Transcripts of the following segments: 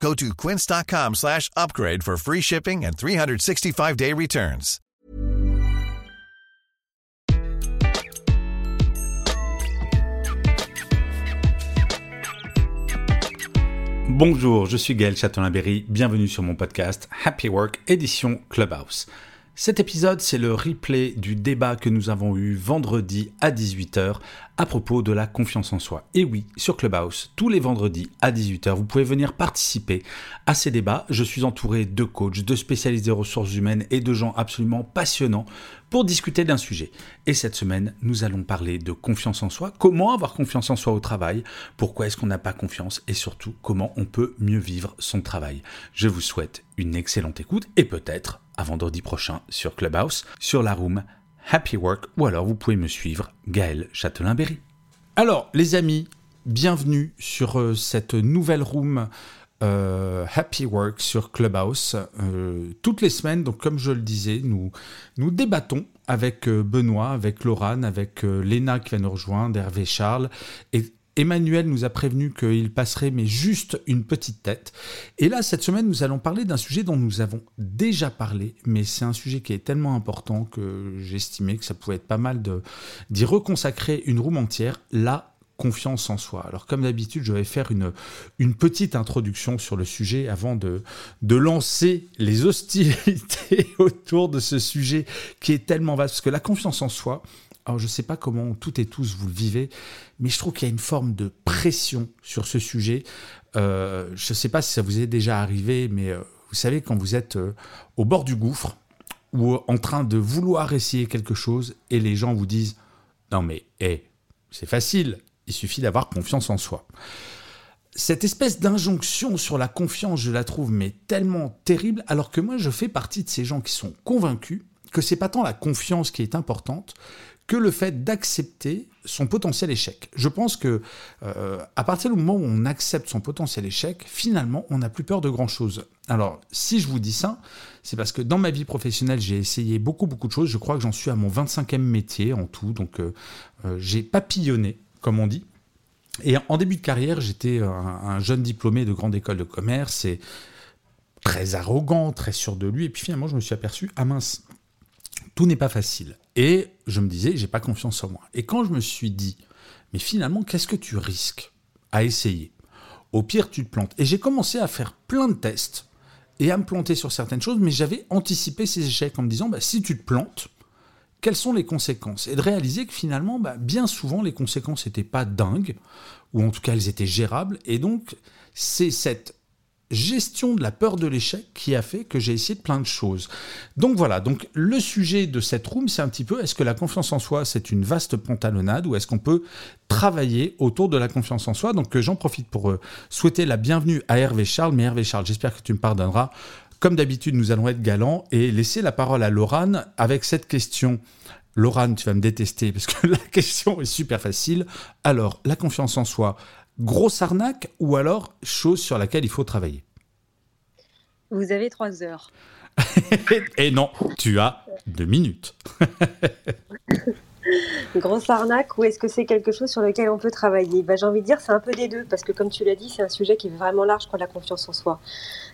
Go to quince.com slash upgrade for free shipping and 365-day returns. Bonjour, je suis Gaël Châtelain-Berry, bienvenue sur mon podcast Happy Work édition Clubhouse. Cet épisode, c'est le replay du débat que nous avons eu vendredi à 18h à propos de la confiance en soi. Et oui, sur Clubhouse, tous les vendredis à 18h, vous pouvez venir participer à ces débats. Je suis entouré de coachs, de spécialistes des ressources humaines et de gens absolument passionnants pour discuter d'un sujet. Et cette semaine, nous allons parler de confiance en soi, comment avoir confiance en soi au travail, pourquoi est-ce qu'on n'a pas confiance? Et surtout comment on peut mieux vivre son travail? Je vous souhaite une excellente écoute et peut-être vendredi prochain sur Clubhouse, sur la room Happy Work, ou alors vous pouvez me suivre, Gaël Châtelain-Berry. Alors, les amis, bienvenue sur euh, cette nouvelle room euh, Happy Work sur Clubhouse. Euh, toutes les semaines, donc comme je le disais, nous, nous débattons avec Benoît, avec Laurane, avec Léna qui va nous rejoindre, Hervé Charles, et Emmanuel nous a prévenu qu'il passerait mais juste une petite tête. Et là, cette semaine, nous allons parler d'un sujet dont nous avons déjà parlé, mais c'est un sujet qui est tellement important que j'estimais que ça pouvait être pas mal d'y reconsacrer une room entière, la confiance en soi. Alors comme d'habitude, je vais faire une, petite introduction sur le sujet avant de, de lancer les hostilités autour de ce sujet qui est tellement vaste, parce que la confiance en soi, alors je ne sais pas comment toutes et tous vous le vivez, mais je trouve qu'il y a une forme de pression sur ce sujet. Euh, je ne sais pas si ça vous est déjà arrivé, mais euh, vous savez, quand vous êtes euh, au bord du gouffre ou en train de vouloir essayer quelque chose et les gens vous disent Non mais, hé, c'est facile, il suffit d'avoir confiance en soi. Cette espèce d'injonction sur la confiance, je la trouve mais tellement terrible, alors que moi je fais partie de ces gens qui sont convaincus que c'est pas tant la confiance qui est importante que le fait d'accepter son potentiel échec. Je pense que euh, à partir du moment où on accepte son potentiel échec, finalement, on n'a plus peur de grand chose. Alors, si je vous dis ça, c'est parce que dans ma vie professionnelle, j'ai essayé beaucoup beaucoup de choses. Je crois que j'en suis à mon 25e métier en tout, donc euh, euh, j'ai papillonné, comme on dit. Et en début de carrière, j'étais un, un, jeune diplômé de grande école de commerce et très arrogant, très sûr de lui. Et puis finalement, je me suis aperçu, ah mince, tout n'est pas facile. Et je me disais, j'ai pas confiance en moi. Et quand je me suis dit, mais finalement, qu'est-ce que tu risques à essayer? Au pire, tu te plantes. Et j'ai commencé à faire plein de tests et à me planter sur certaines choses, mais j'avais anticipé ces échecs en me disant, bah, si tu te plantes, quelles sont les conséquences? Et de réaliser que finalement, bah, bien souvent, les conséquences n'étaient pas dingues, ou en tout cas, elles étaient gérables. Et donc, c'est cette gestion de la peur de l'échec qui a fait que j'ai essayé de plein de choses. Donc voilà, donc le sujet de cette room, c'est un petit peu, est-ce que la confiance en soi, c'est une vaste pantalonnade ou est-ce qu'on peut travailler autour de la confiance en soi? Donc euh, j'en profite pour euh, souhaiter la bienvenue à Hervé Charles. Mais Hervé Charles, j'espère que tu me pardonneras. Comme d'habitude, nous allons être galants et laisser la parole à Laurane avec cette question. Laurane, tu vas me détester parce que la question est super facile. Alors, la confiance en soi, grosse arnaque ou alors chose sur laquelle il faut travailler Vous avez trois heures. Et non, tu as deux minutes. grosse arnaque ou est-ce que c'est quelque chose sur lequel on peut travailler? Bah, J'ai envie de dire c'est un peu des deux parce que comme tu l'as dit, c'est un sujet qui est vraiment large pour la confiance en soi.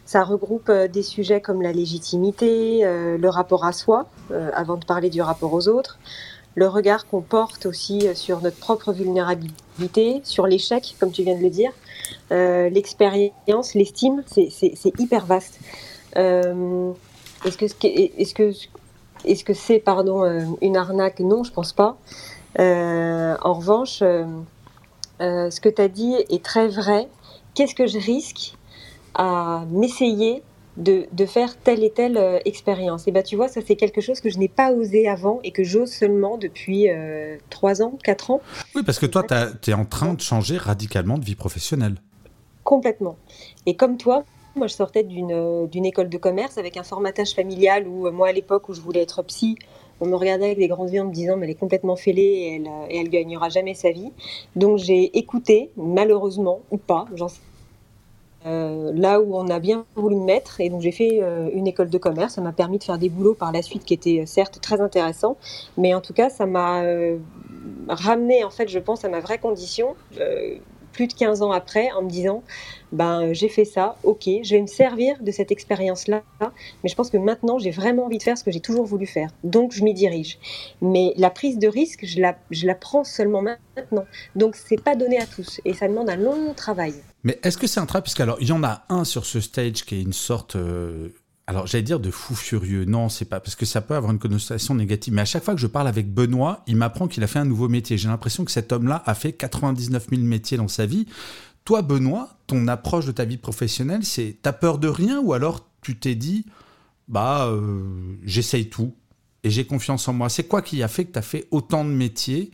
Ça regroupe euh, des sujets comme la légitimité, euh, le rapport à soi, euh, avant de parler du rapport aux autres, le regard qu'on porte aussi euh, sur notre propre vulnérabilité, sur l'échec, comme tu viens de le dire, euh, l'expérience, l'estime, c'est hyper vaste. Euh, est-ce que c'est pardon une arnaque? Non, je pense pas. en revanche, ce que tu as dit est très vrai. Qu'est-ce que je risque à m'essayer de, faire telle et telle euh, expérience. Et bah tu vois, ça c'est quelque chose que je n'ai pas osé avant et que j'ose seulement depuis euh, 3 ans, 4 ans. Oui, parce que toi, tu es en train de changer radicalement de vie professionnelle. Complètement. Et comme toi, moi, je sortais d'une école de commerce avec un formatage familial où, moi, à l'époque où je voulais être psy, on me regardait avec des grands yeux en me disant mais elle est complètement fêlée et elle, et elle gagnera jamais sa vie. Donc j'ai écouté, malheureusement ou pas, j'en sais euh, là où on a bien voulu me mettre. Et donc j'ai fait euh, une école de commerce. Ça m'a permis de faire des boulots par la suite qui étaient euh, certes très intéressants, mais en tout cas ça m'a ramené en fait, je pense, à ma vraie condition plus de 15 ans après en me disant ben j'ai fait ça, ok, je vais me servir de cette expérience-là, mais je pense que maintenant j'ai vraiment envie de faire ce que j'ai toujours voulu faire, donc je m'y dirige. Mais la prise de risque, je la, je la prends seulement maintenant, donc c'est pas donné à tous et ça demande un long travail. Mais est-ce que c'est un travail, puisqu'alors il y en a un sur ce stage qui est une sorte euh, alors j'allais dire de fou furieux. Non, c'est pas parce que ça peut avoir une connotation négative. Mais à chaque fois que je parle avec Benoît, il m'apprend qu'il a fait un nouveau métier. J'ai l'impression que cet homme-là a fait 99 000 métiers dans sa vie. Toi, Benoît, ton approche de ta vie professionnelle, c'est t'as peur de rien ou alors tu t'es dit bah euh, j'essaye tout et j'ai confiance en moi. C'est quoi qui a fait que tu as fait autant de métiers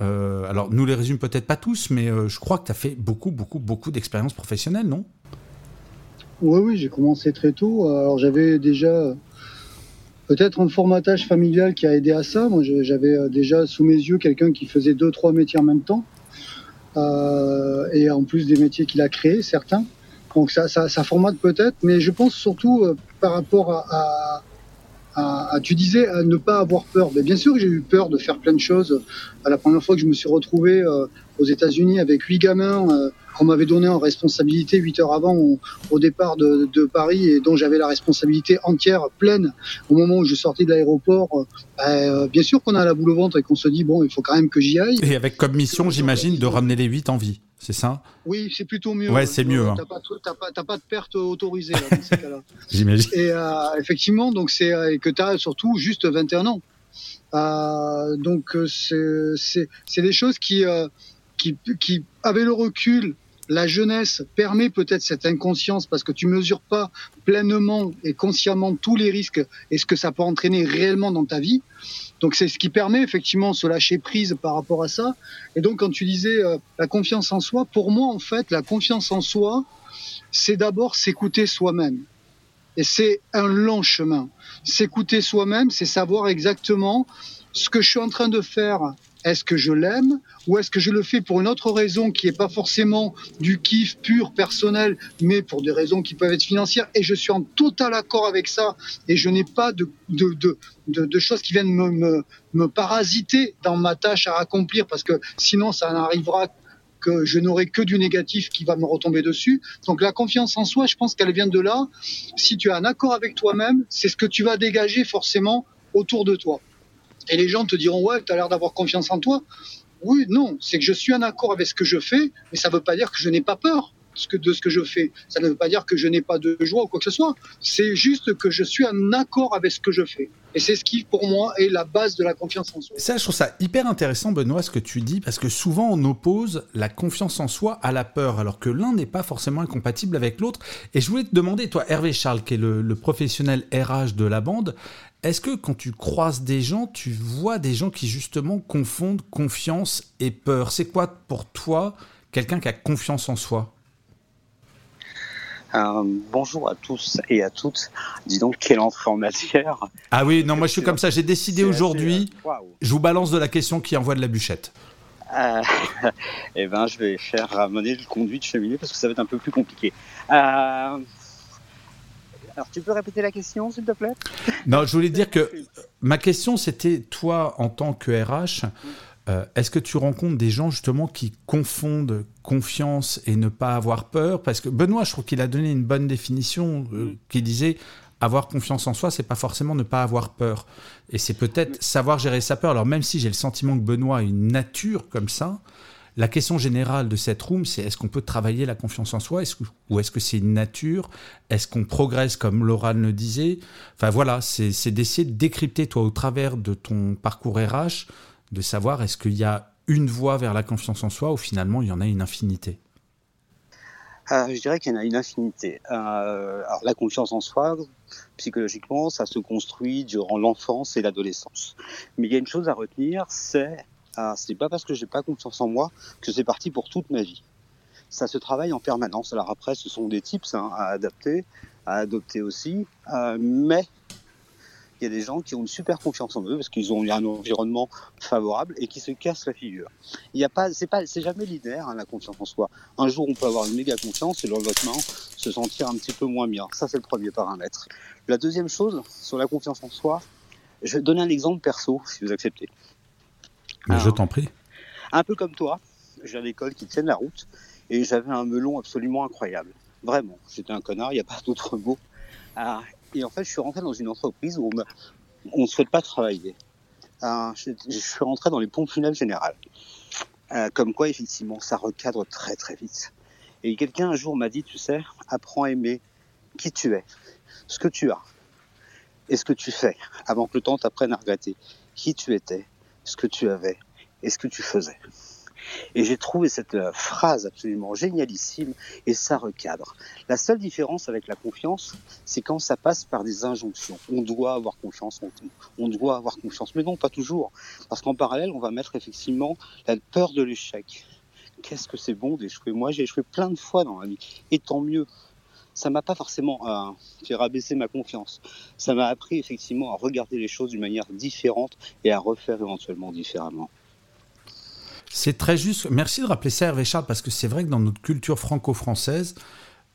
euh, Alors nous les résume peut-être pas tous, mais euh, je crois que tu as fait beaucoup, beaucoup, beaucoup d'expériences professionnelles, non? Oui, oui, j'ai commencé très tôt. Alors j'avais déjà peut-être un formatage familial qui a aidé à ça. Moi, j'avais euh, déjà sous mes yeux quelqu'un qui faisait deux, trois métiers en même temps. Euh, et en plus des métiers qu'il a créés, certains. Donc ça, ça, ça formate peut-être, mais je pense surtout euh, par rapport à, tu disais, à ne pas avoir peur. Mais bien sûr que j'ai eu peur de faire plein de choses. À la première fois que je me suis retrouvé euh, aux États-Unis avec huit gamins euh, qu'on m'avait donné en responsabilité huit heures avant au, départ de, de, Paris et dont j'avais la responsabilité entière, pleine, au moment où je sortais de l'aéroport. Euh, bien sûr qu'on a la boule au ventre et qu'on se dit, bon, il faut quand même que j'y aille. Et avec comme mission, j'imagine, de ramener les huit en vie c'est ça? Oui, c'est plutôt mieux. Ouais, c'est mieux. Hein. T'as pas, pas, de perte autorisée dans ces cas-là. J'imagine. Et euh, effectivement, donc c'est que tu as surtout juste 21 ans. Euh, donc c'est des choses qui, euh, qui, qui, avec le recul, la jeunesse permet peut-être cette inconscience parce que tu mesures pas pleinement et consciemment tous les risques et ce que ça peut entraîner réellement dans ta vie. Donc c'est ce qui permet effectivement se lâcher prise par rapport à ça. Et donc quand tu disais euh, la confiance en soi, pour moi en fait la confiance en soi, c'est d'abord s'écouter soi-même. Et c'est un long chemin. S'écouter soi-même, c'est savoir exactement ce que je suis en train de faire est-ce que je l'aime ou est-ce que je le fais pour une autre raison qui n'est pas forcément du kiff pur personnel, mais pour des raisons qui peuvent être financières Et je suis en total accord avec ça et je n'ai pas de, de, de, de, choses qui viennent me, me, me parasiter dans ma tâche à accomplir parce que sinon ça n'arrivera que je n'aurai que du négatif qui va me retomber dessus. Donc la confiance en soi, je pense qu'elle vient de là. Si tu as un accord avec toi-même, c'est ce que tu vas dégager forcément autour de toi. Et les gens te diront, ouais, tu as l'air d'avoir confiance en toi. Oui, non, c'est que je suis en accord avec ce que je fais, mais ça ne veut pas dire que je n'ai pas peur de ce que je fais. Ça ne veut pas dire que je n'ai pas de joie ou quoi que ce soit. C'est juste que je suis en accord avec ce que je fais. Et c'est ce qui, pour moi, est la base de la confiance en soi. Ça, je trouve ça hyper intéressant, Benoît, ce que tu dis, parce que souvent on oppose la confiance en soi à la peur, alors que l'un n'est pas forcément incompatible avec l'autre. Et je voulais te demander, toi, Hervé Charles, qui est le, le professionnel RH de la bande, est-ce que quand tu croises des gens, tu vois des gens qui justement confondent confiance et peur? C'est quoi pour toi quelqu'un qui a confiance en soi? Euh, bonjour à tous et à toutes. Dis donc, quelle entrée en matière. Ah oui, non, moi je suis comme ça. J'ai décidé aujourd'hui. Euh, je vous balance de la question qui envoie de la bûchette. Euh, eh ben, je vais faire ramener le conduit de cheminée parce que ça va être un peu plus compliqué. Alors, tu peux répéter la question, s'il te plaît? Non, je voulais dire que ma question, c'était toi, en tant que RH, euh, est-ce que tu rencontres des gens justement qui confondent confiance et ne pas avoir peur? Parce que Benoît, je trouve qu'il a donné une bonne définition euh, qui disait avoir confiance en soi, c'est pas forcément ne pas avoir peur. Et c'est peut-être savoir gérer sa peur. Alors même si j'ai le sentiment que Benoît a une nature comme ça, la question générale de cette room, c'est est-ce qu'on peut travailler la confiance en soi? Ou est-ce que c'est une nature? Est-ce qu'on progresse comme Laura le disait? Enfin voilà, c'est d'essayer de décrypter toi au travers de ton parcours RH de savoir est-ce qu'il y a une voie vers la confiance en soi ou finalement il y en a une infinité? Euh, je dirais qu'il y en a une infinité. Euh, la confiance en soi, psychologiquement, ça se construit durant l'enfance et l'adolescence. Mais il y a une chose à retenir, c'est euh, c'est pas parce que j'ai pas confiance en moi que c'est parti pour toute ma vie. ça se travaille en permanence. Alors après, ce sont des tips hein, à adapter, à adopter aussi, euh, mais il y a des gens qui ont une super confiance en eux parce qu'ils ont un environnement favorable et qui se cassent la figure. Il y a pas, c'est pas, c'est jamais linéaire hein, la confiance en soi. Un jour on peut avoir une méga confiance et le lendemain se sentir un petit peu moins bien. Ça c'est le premier paramètre. La deuxième chose sur la confiance en soi, je vais donner un exemple perso si vous acceptez. Mais je t'en prie. Un peu comme toi, j'ai à l'école qui tienne la route et j'avais un melon absolument incroyable. Vraiment, j'étais un connard, il n'y a pas d'autre mot. Ah, et en fait, je suis rentré dans une entreprise où on ne souhaite pas travailler. Euh, je, suis rentré dans les pompes funèbres générales. Euh, comme quoi, effectivement, ça recadre très très vite. Et quelqu'un un jour m'a dit, tu sais, apprends à aimer qui tu es, ce que tu as et ce que tu fais, avant que le temps t'apprenne à regretter qui tu étais, ce que tu avais et ce que tu faisais. Et j'ai trouvé cette euh, phrase absolument génialissime et ça recadre. La seule différence avec la confiance, c'est quand ça passe par des injonctions. On doit avoir confiance tout. On doit avoir confiance. Mais non, pas toujours. Parce qu'en parallèle, on va mettre effectivement la peur de l'échec. Qu'est-ce que c'est bon d'échouer? Moi, j'ai échoué plein de fois dans la vie. Et tant mieux ça m'a pas forcément euh, fait rabaisser ma confiance. Ça m'a appris effectivement à regarder les choses d'une manière différente et à refaire éventuellement différemment. C'est très juste. Merci de rappeler ça, Hervé Charles, parce que c'est vrai que dans notre culture franco-française,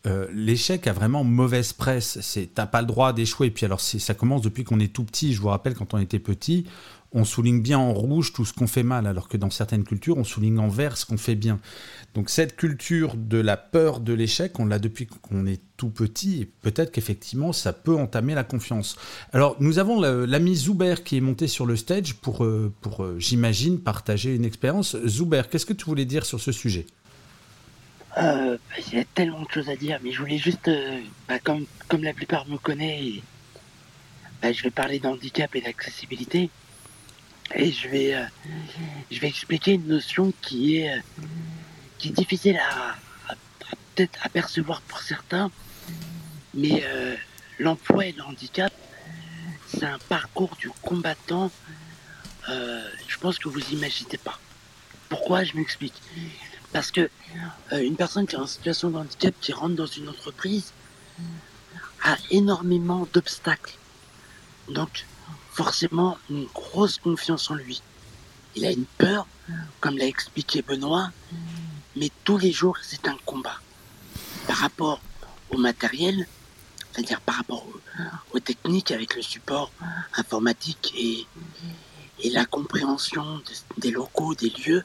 euh, l'échec a vraiment mauvaise presse. C'est t'as pas le droit d'échouer. Et puis alors ça commence depuis qu'on est tout petit. Je vous rappelle quand on était petit, on souligne bien en rouge tout ce qu'on fait mal, alors que dans certaines cultures, on souligne en vert ce qu'on fait bien. Donc cette culture de la peur de l'échec, on l'a depuis qu'on est tout petit, et peut-être qu'effectivement, ça peut entamer la confiance. Alors nous avons l'ami Zuber qui est monté sur le stage pour, euh, pour euh, j'imagine, partager une expérience. Zuber, qu'est-ce que tu voulais dire sur ce sujet? Euh, Il y a tellement de choses à dire, mais je voulais juste, bah, comme, comme la plupart me connaissent, bah, je vais parler d'handicap et d'accessibilité. Et je vais, euh, je vais expliquer une notion qui est, euh, qui est difficile à, peut-être apercevoir pour certains, mais euh, l'emploi et le handicap, c'est un parcours du combattant. je pense que vous imaginez pas. Pourquoi Je m'explique? Parce que une personne qui est en situation de handicap qui rentre dans une entreprise a énormément d'obstacles. Donc, forcément une grosse confiance en lui. Il a une peur, comme l'a expliqué Benoît, mais tous les jours c'est un combat. Par rapport au matériel, c'est-à-dire par rapport aux, techniques avec le support informatique et, la compréhension des locaux, des lieux,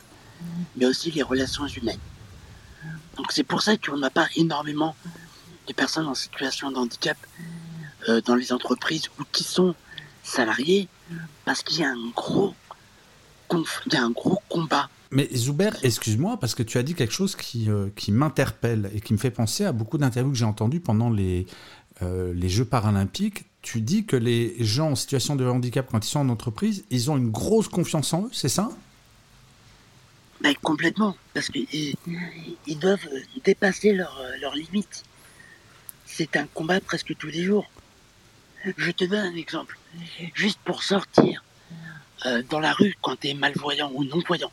mais aussi les relations humaines. Donc c'est pour ça qu'on n'a pas énormément de personnes en situation de handicap euh, dans les entreprises ou qui sont salariés parce qu'il y a un gros, il y a un gros combat. Mais Zuber, excuse-moi, parce que tu as dit quelque chose qui, euh, qui m'interpelle et qui me fait penser à beaucoup d'interviews que j'ai entendues pendant les, euh, les Jeux paralympiques. Tu dis que les gens en situation de handicap, quand ils sont en entreprise, ils ont une grosse confiance en eux, c'est ça? Ben, Complètement, parce qu'ils ils doivent dépasser leurs leur limites. C'est un combat presque tous les jours. Je te donne un exemple. Juste pour sortir euh, dans la rue quand tu es malvoyant ou non-voyant,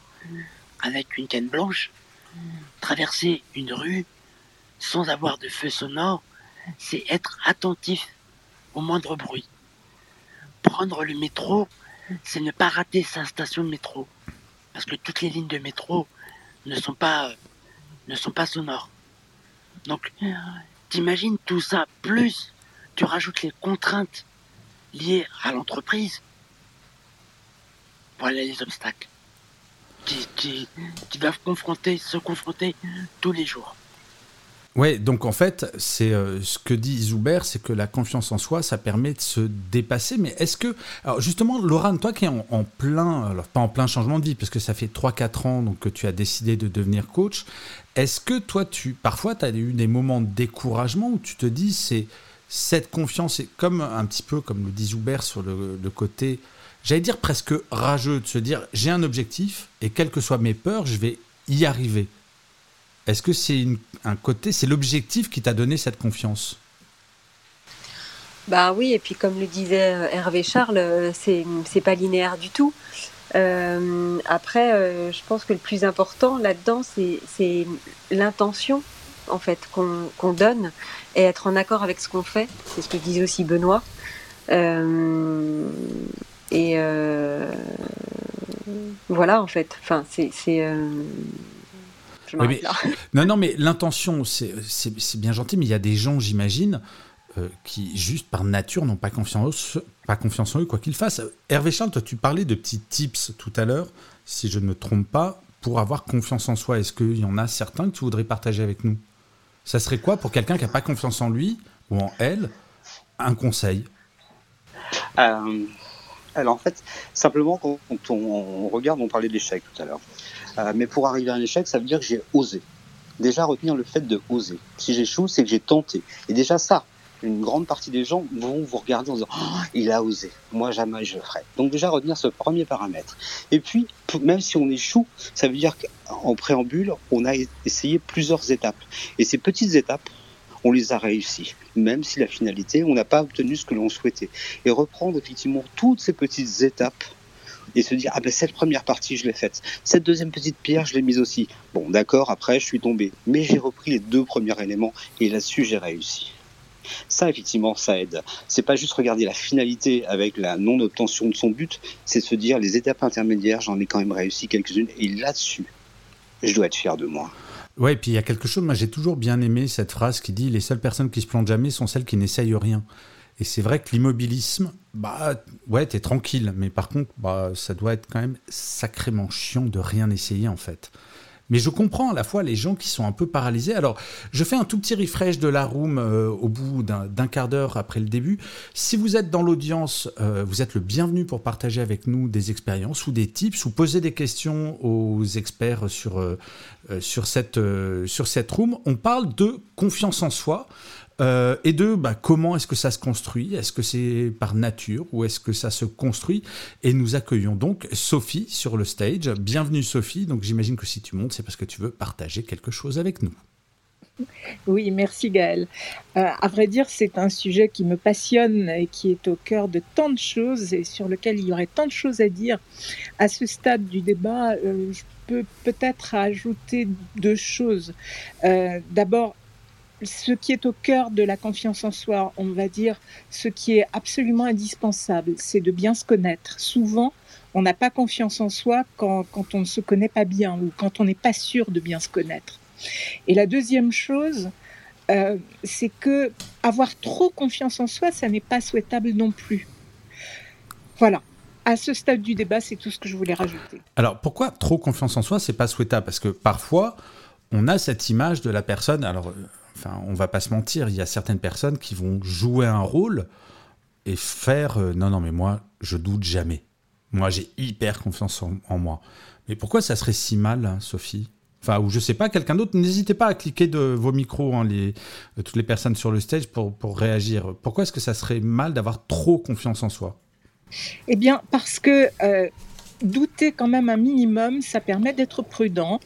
avec une canne blanche, traverser une rue sans avoir de feu sonore, c'est être attentif au moindre bruit. Prendre le métro, c'est ne pas rater sa station de métro. Parce que toutes les lignes de métro ne sont pas, ne sont pas sonores. Donc, t'imagines tout ça, plus tu rajoutes les contraintes liées à l'entreprise, voilà les obstacles qui, doivent confronter, se confronter tous les jours. Ouais, donc en fait, c'est euh, ce que dit Zuber, c'est que la confiance en soi, ça permet de se dépasser. Mais est-ce que, alors justement, Laurent, toi qui es en, plein, alors pas en plein changement de vie, parce que ça fait 3-4 ans donc, que tu as décidé de devenir coach, est-ce que toi, tu, parfois, tu as eu des moments de découragement où tu te dis, c'est cette confiance est comme un petit peu comme le dit Zuber sur le, côté, j'allais dire presque rageux, de se dire j'ai un objectif et quelles que soient mes peurs, je vais y arriver. Est-ce que c'est un côté, c'est l'objectif qui t'a donné cette confiance? Bah oui, et puis comme le disait euh, Hervé Charles, euh, c'est pas linéaire du tout. après, je pense que le plus important là-dedans, c'est l'intention en fait qu'on donne et être en accord avec ce qu'on fait. C'est ce que disait aussi Benoît. Euh, et euh, voilà en fait. Enfin, c'est. Euh, non, non, mais l'intention, c'est bien gentil, mais il y a des gens, j'imagine, qui, juste par nature, n'ont pas confiance, pas confiance en eux, quoi qu'ils fassent. Hervé Charles, toi, tu parlais de petits tips tout à l'heure, si je ne me trompe pas, pour avoir confiance en soi. Est-ce qu'il y en a certains que tu voudrais partager avec nous? Ça serait quoi pour quelqu'un qui n'a pas confiance en lui ou en elle un conseil? Euh, Alors en fait, simplement quand on, regarde, on parlait d'échec tout à l'heure. Euh, mais pour arriver à un échec, ça veut dire que j'ai osé. Déjà retenir le fait de oser. Si j'échoue, c'est que j'ai tenté. Et déjà ça, une grande partie des gens vont vous regarder en disant oh, il a osé, moi jamais je le ferai. Donc déjà retenir ce premier paramètre. Et puis même si on échoue, ça veut dire qu'en préambule, on a essayé plusieurs étapes. Et ces petites étapes, on les a réussies, même si la finalité, on n'a pas obtenu ce que l'on souhaitait. Et reprendre effectivement toutes ces petites étapes et se dire ah ben cette première partie je l'ai faite, cette deuxième petite pierre je l'ai mise aussi. Bon d'accord, après je suis tombé, mais j'ai repris les deux premiers éléments et là-dessus j'ai réussi. Ça, effectivement, ça aide. C'est pas juste regarder la finalité avec la non-obtention de son but, c'est se dire les étapes intermédiaires, j'en ai quand même réussi quelques-unes, et là-dessus, je dois être fier de moi. Ouais, et puis il y a quelque chose, moi j'ai toujours bien aimé cette phrase qui dit les seules personnes qui se plantent jamais sont celles qui n'essayent rien. Et c'est vrai que l'immobilisme, bah ouais, t'es tranquille, mais par contre, bah ça doit être quand même sacrément chiant de rien essayer en fait. Mais je comprends à la fois les gens qui sont un peu paralysés. Alors, je fais un tout petit refresh de la room euh, au bout d'un quart d'heure après le début. Si vous êtes dans l'audience, euh, vous êtes le bienvenu pour partager avec nous des expériences ou des tips ou poser des questions aux experts sur, euh, cette, sur cette room. On parle de confiance en soi. Euh, et deux, bah, comment est-ce que ça se construit? Est-ce que c'est par nature ou est-ce que ça se construit? Et nous accueillons donc Sophie sur le stage. Bienvenue Sophie. Donc j'imagine que si tu montes, c'est parce que tu veux partager quelque chose avec nous. Oui, merci Gaël. Euh, à vrai dire, c'est un sujet qui me passionne et qui est au cœur de tant de choses et sur lequel il y aurait tant de choses à dire. À ce stade du débat, euh, je peux peut-être ajouter deux choses. D'abord, ce qui est au cœur de la confiance en soi, on va dire, ce qui est absolument indispensable, c'est de bien se connaître. Souvent, on n'a pas confiance en soi quand, on ne se connaît pas bien ou quand on n'est pas sûr de bien se connaître. Et la deuxième chose, euh, c'est que avoir trop confiance en soi, ça n'est pas souhaitable non plus. Voilà. À ce stade du débat, c'est tout ce que je voulais rajouter. Alors, pourquoi trop confiance en soi, c'est pas souhaitable? Parce que parfois, on a cette image de la personne. Alors, enfin, on va pas se mentir, il y a certaines personnes qui vont jouer un rôle et faire euh, non, non, mais moi, je doute jamais. Moi, j'ai hyper confiance en, moi. Mais pourquoi ça serait si mal, hein, Sophie? Enfin, ou je sais pas, quelqu'un d'autre, n'hésitez pas à cliquer de vos micros, hein, les, euh, toutes les personnes sur le stage, pour, pour réagir. Pourquoi est-ce que ça serait mal d'avoir trop confiance en soi? Eh bien, parce que euh, douter quand même un minimum, ça permet d'être prudent,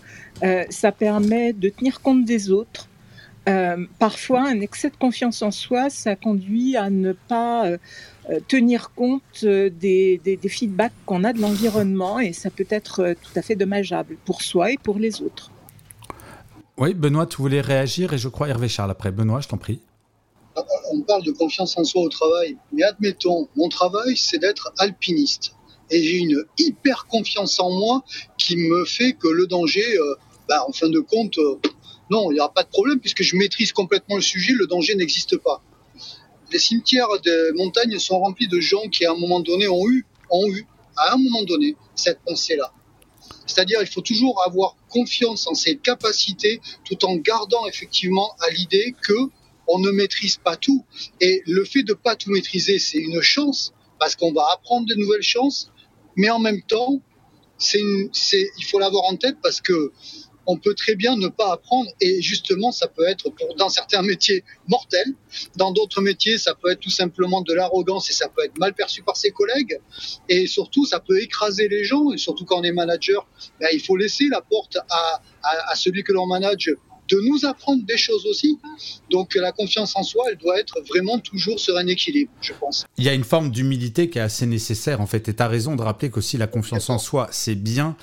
ça permet de tenir compte des autres, euh, parfois, un excès de confiance en soi, ça conduit à ne pas euh, euh, tenir compte des, feedbacks qu'on a de l'environnement et ça peut être tout à fait dommageable pour soi et pour les autres. Oui, Benoît, tu voulais réagir et je crois Hervé Charles après. Benoît, je t'en prie. On parle de confiance en soi au travail, mais admettons, mon travail, c'est d'être alpiniste. Et j'ai une hyper confiance en moi qui me fait que le danger, bah, en fin de compte, non, il n'y aura pas de problème puisque je maîtrise complètement le sujet, le danger n'existe pas. Les cimetières de montagne sont remplis de gens qui, à un moment donné, ont eu, ont eu, à un moment donné, cette pensée-là. C'est-à-dire, il faut toujours avoir confiance en ses capacités, tout en gardant effectivement à l'idée que on ne maîtrise pas tout. Et le fait de pas tout maîtriser, c'est une chance parce qu'on va apprendre de nouvelles chances, mais en même temps, c'est, il faut l'avoir en tête parce que on peut très bien ne pas apprendre et justement ça peut être pour, dans certains métiers mortel, dans d'autres métiers ça peut être tout simplement de l'arrogance et ça peut être mal perçu par ses collègues et surtout ça peut écraser les gens et surtout quand on est manager, ben, il faut laisser la porte à, à, celui que l'on manage de nous apprendre des choses aussi. Donc la confiance en soi, elle doit être vraiment toujours sur un équilibre, je pense. Il y a une forme d'humilité qui est assez nécessaire en fait. Et tu as raison de rappeler qu'aussi la confiance en soi, c'est bien.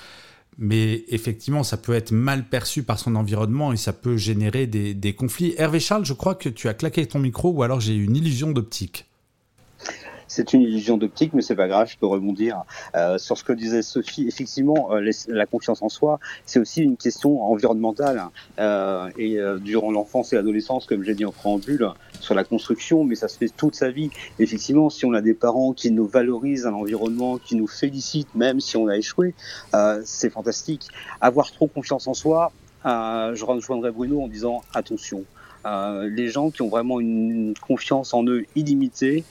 Mais effectivement, ça peut être mal perçu par son environnement et ça peut générer des, conflits. Hervé Charles, je crois que tu as claqué ton micro ou alors j'ai une illusion d'optique c'est une illusion d'optique, mais c'est pas grave, je peux rebondir euh, sur ce que disait Sophie. Effectivement, euh, la confiance en soi, c'est aussi une question environnementale. Euh, et durant l'enfance et l'adolescence, comme j'ai dit en préambule, sur la construction, mais ça se fait toute sa vie. Effectivement, si on a des parents qui nous valorisent un environnement, qui nous félicitent, même si on a échoué, c'est fantastique. Avoir trop confiance en soi, je rejoindrai Bruno en disant attention. les gens qui ont vraiment une confiance en eux illimitée,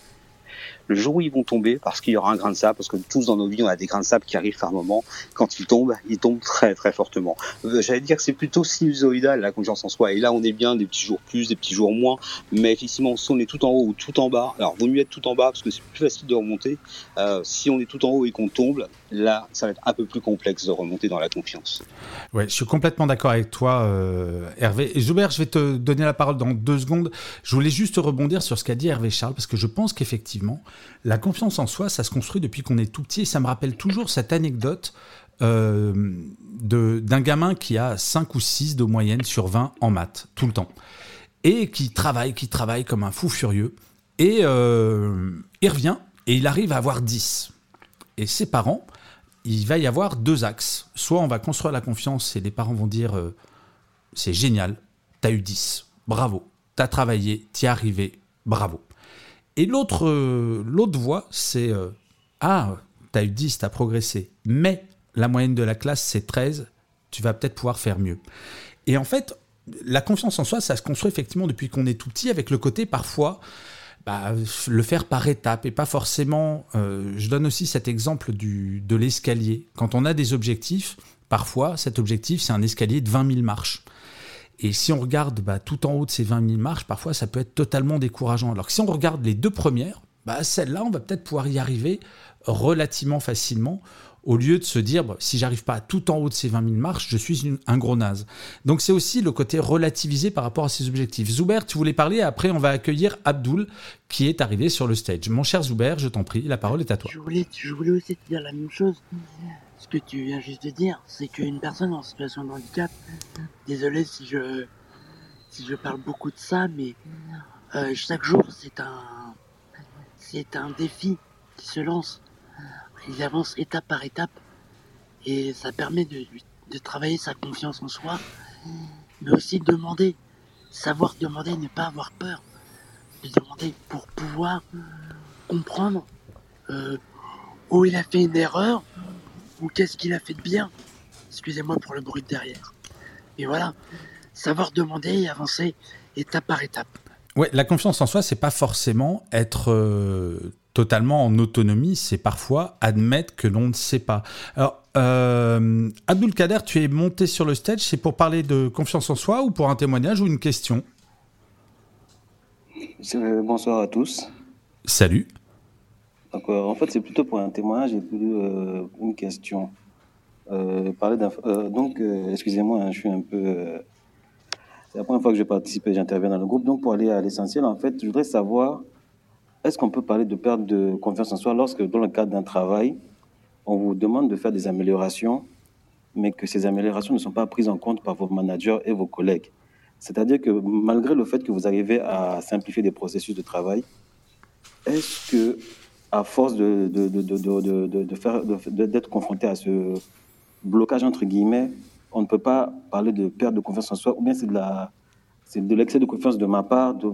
le jour où ils vont tomber, parce qu'il y aura un grain de sable, parce que tous dans nos vies, on a des grains de sable qui arrivent par moment, quand ils tombent, ils tombent très très fortement. Euh, j'allais dire que c'est plutôt sinusoïdal la confiance en soi. Et là, on est bien des petits jours plus, des petits jours moins. Mais effectivement, si on est tout en haut ou tout en bas, alors vaut mieux être tout en bas parce que c'est plus facile de remonter. Euh, si on est tout en haut et qu'on tombe, là, ça va être un peu plus complexe de remonter dans la confiance. Ouais, je suis complètement d'accord avec toi, euh, Hervé. Et Joubert, je vais te donner la parole dans deux secondes. Je voulais juste rebondir sur ce qu'a dit Hervé Charles parce que je pense qu'effectivement, la confiance en soi, ça se construit depuis qu'on est tout petit et ça me rappelle toujours cette anecdote euh, d'un gamin qui a 5 ou 6 de moyenne sur 20 en maths, tout le temps. Et qui travaille, qui travaille comme un fou furieux. Et euh, il revient et il arrive à avoir 10. Et ses parents, il va y avoir deux axes. Soit on va construire la confiance et les parents vont dire euh, c'est génial, t'as eu 10, bravo, t'as travaillé, t'y es arrivé, bravo. Et l'autre euh, l'autre voie, c'est euh, Ah, t'as eu 10, t'as progressé, mais la moyenne de la classe, c'est 13, tu vas peut-être pouvoir faire mieux. Et en fait, la confiance en soi, ça se construit effectivement depuis qu'on est tout petit, avec le côté parfois. Bah, le faire par étapes et pas forcément. Euh, je donne aussi cet exemple du, de l'escalier. Quand on a des objectifs, parfois cet objectif c'est un escalier de 20 000 marches. Et si on regarde bah, tout en haut de ces 20 000 marches, parfois ça peut être totalement décourageant. Alors que si on regarde les deux premières, bah, celle-là, on va peut-être pouvoir y arriver relativement facilement, au lieu de se dire, bah, si j'arrive pas tout en haut de ces 20 000 marches, je suis un gros naze. Donc c'est aussi le côté relativisé par rapport à ces objectifs. Zuber, tu voulais parler, après on va accueillir Abdul, qui est arrivé sur le stage. Mon cher Zuber, je t'en prie, la parole est à toi. Je voulais aussi te dire la même chose ce que tu viens juste de dire, c'est qu'une personne en situation de handicap, désolé si je, si je parle beaucoup de ça, mais euh, chaque jour c'est un, c'est un défi qui se lance. Il avance étape par étape et ça permet de, de travailler sa confiance en soi, mais aussi demander, savoir demander, ne pas avoir peur de demander pour pouvoir comprendre euh, où il a fait une erreur ou qu'est-ce qu'il a fait de bien? Excusez-moi pour le bruit de derrière. Et voilà, savoir demander et avancer étape par étape. Ouais, la confiance en soi, c'est pas forcément être euh, totalement en autonomie, c'est parfois admettre que l'on ne sait pas. Alors, euh, Abdul Kader, tu es monté sur le stage, c'est pour parler de confiance en soi ou pour un témoignage ou une question? Bonsoir à tous. Salut. Euh, en fait, c'est plutôt pour un témoignage et pour euh, une question. Euh, parler donc, excusez-moi, hein, je suis un peu. c'est la première fois que je participe et j'interviens dans le groupe. Donc, pour aller à l'essentiel, en fait, je voudrais savoir est-ce qu'on peut parler de perte de confiance en soi lorsque, dans le cadre d'un travail, on vous demande de faire des améliorations, mais que ces améliorations ne sont pas prises en compte par vos managers et vos collègues? C'est-à-dire que malgré le fait que vous arrivez à simplifier des processus de travail, est-ce que à force de, de, de, de faire, d'être confronté à ce blocage, entre guillemets, on ne peut pas parler de perte de confiance en soi, ou bien c'est de la, c'est de l'excès de confiance de ma part, de,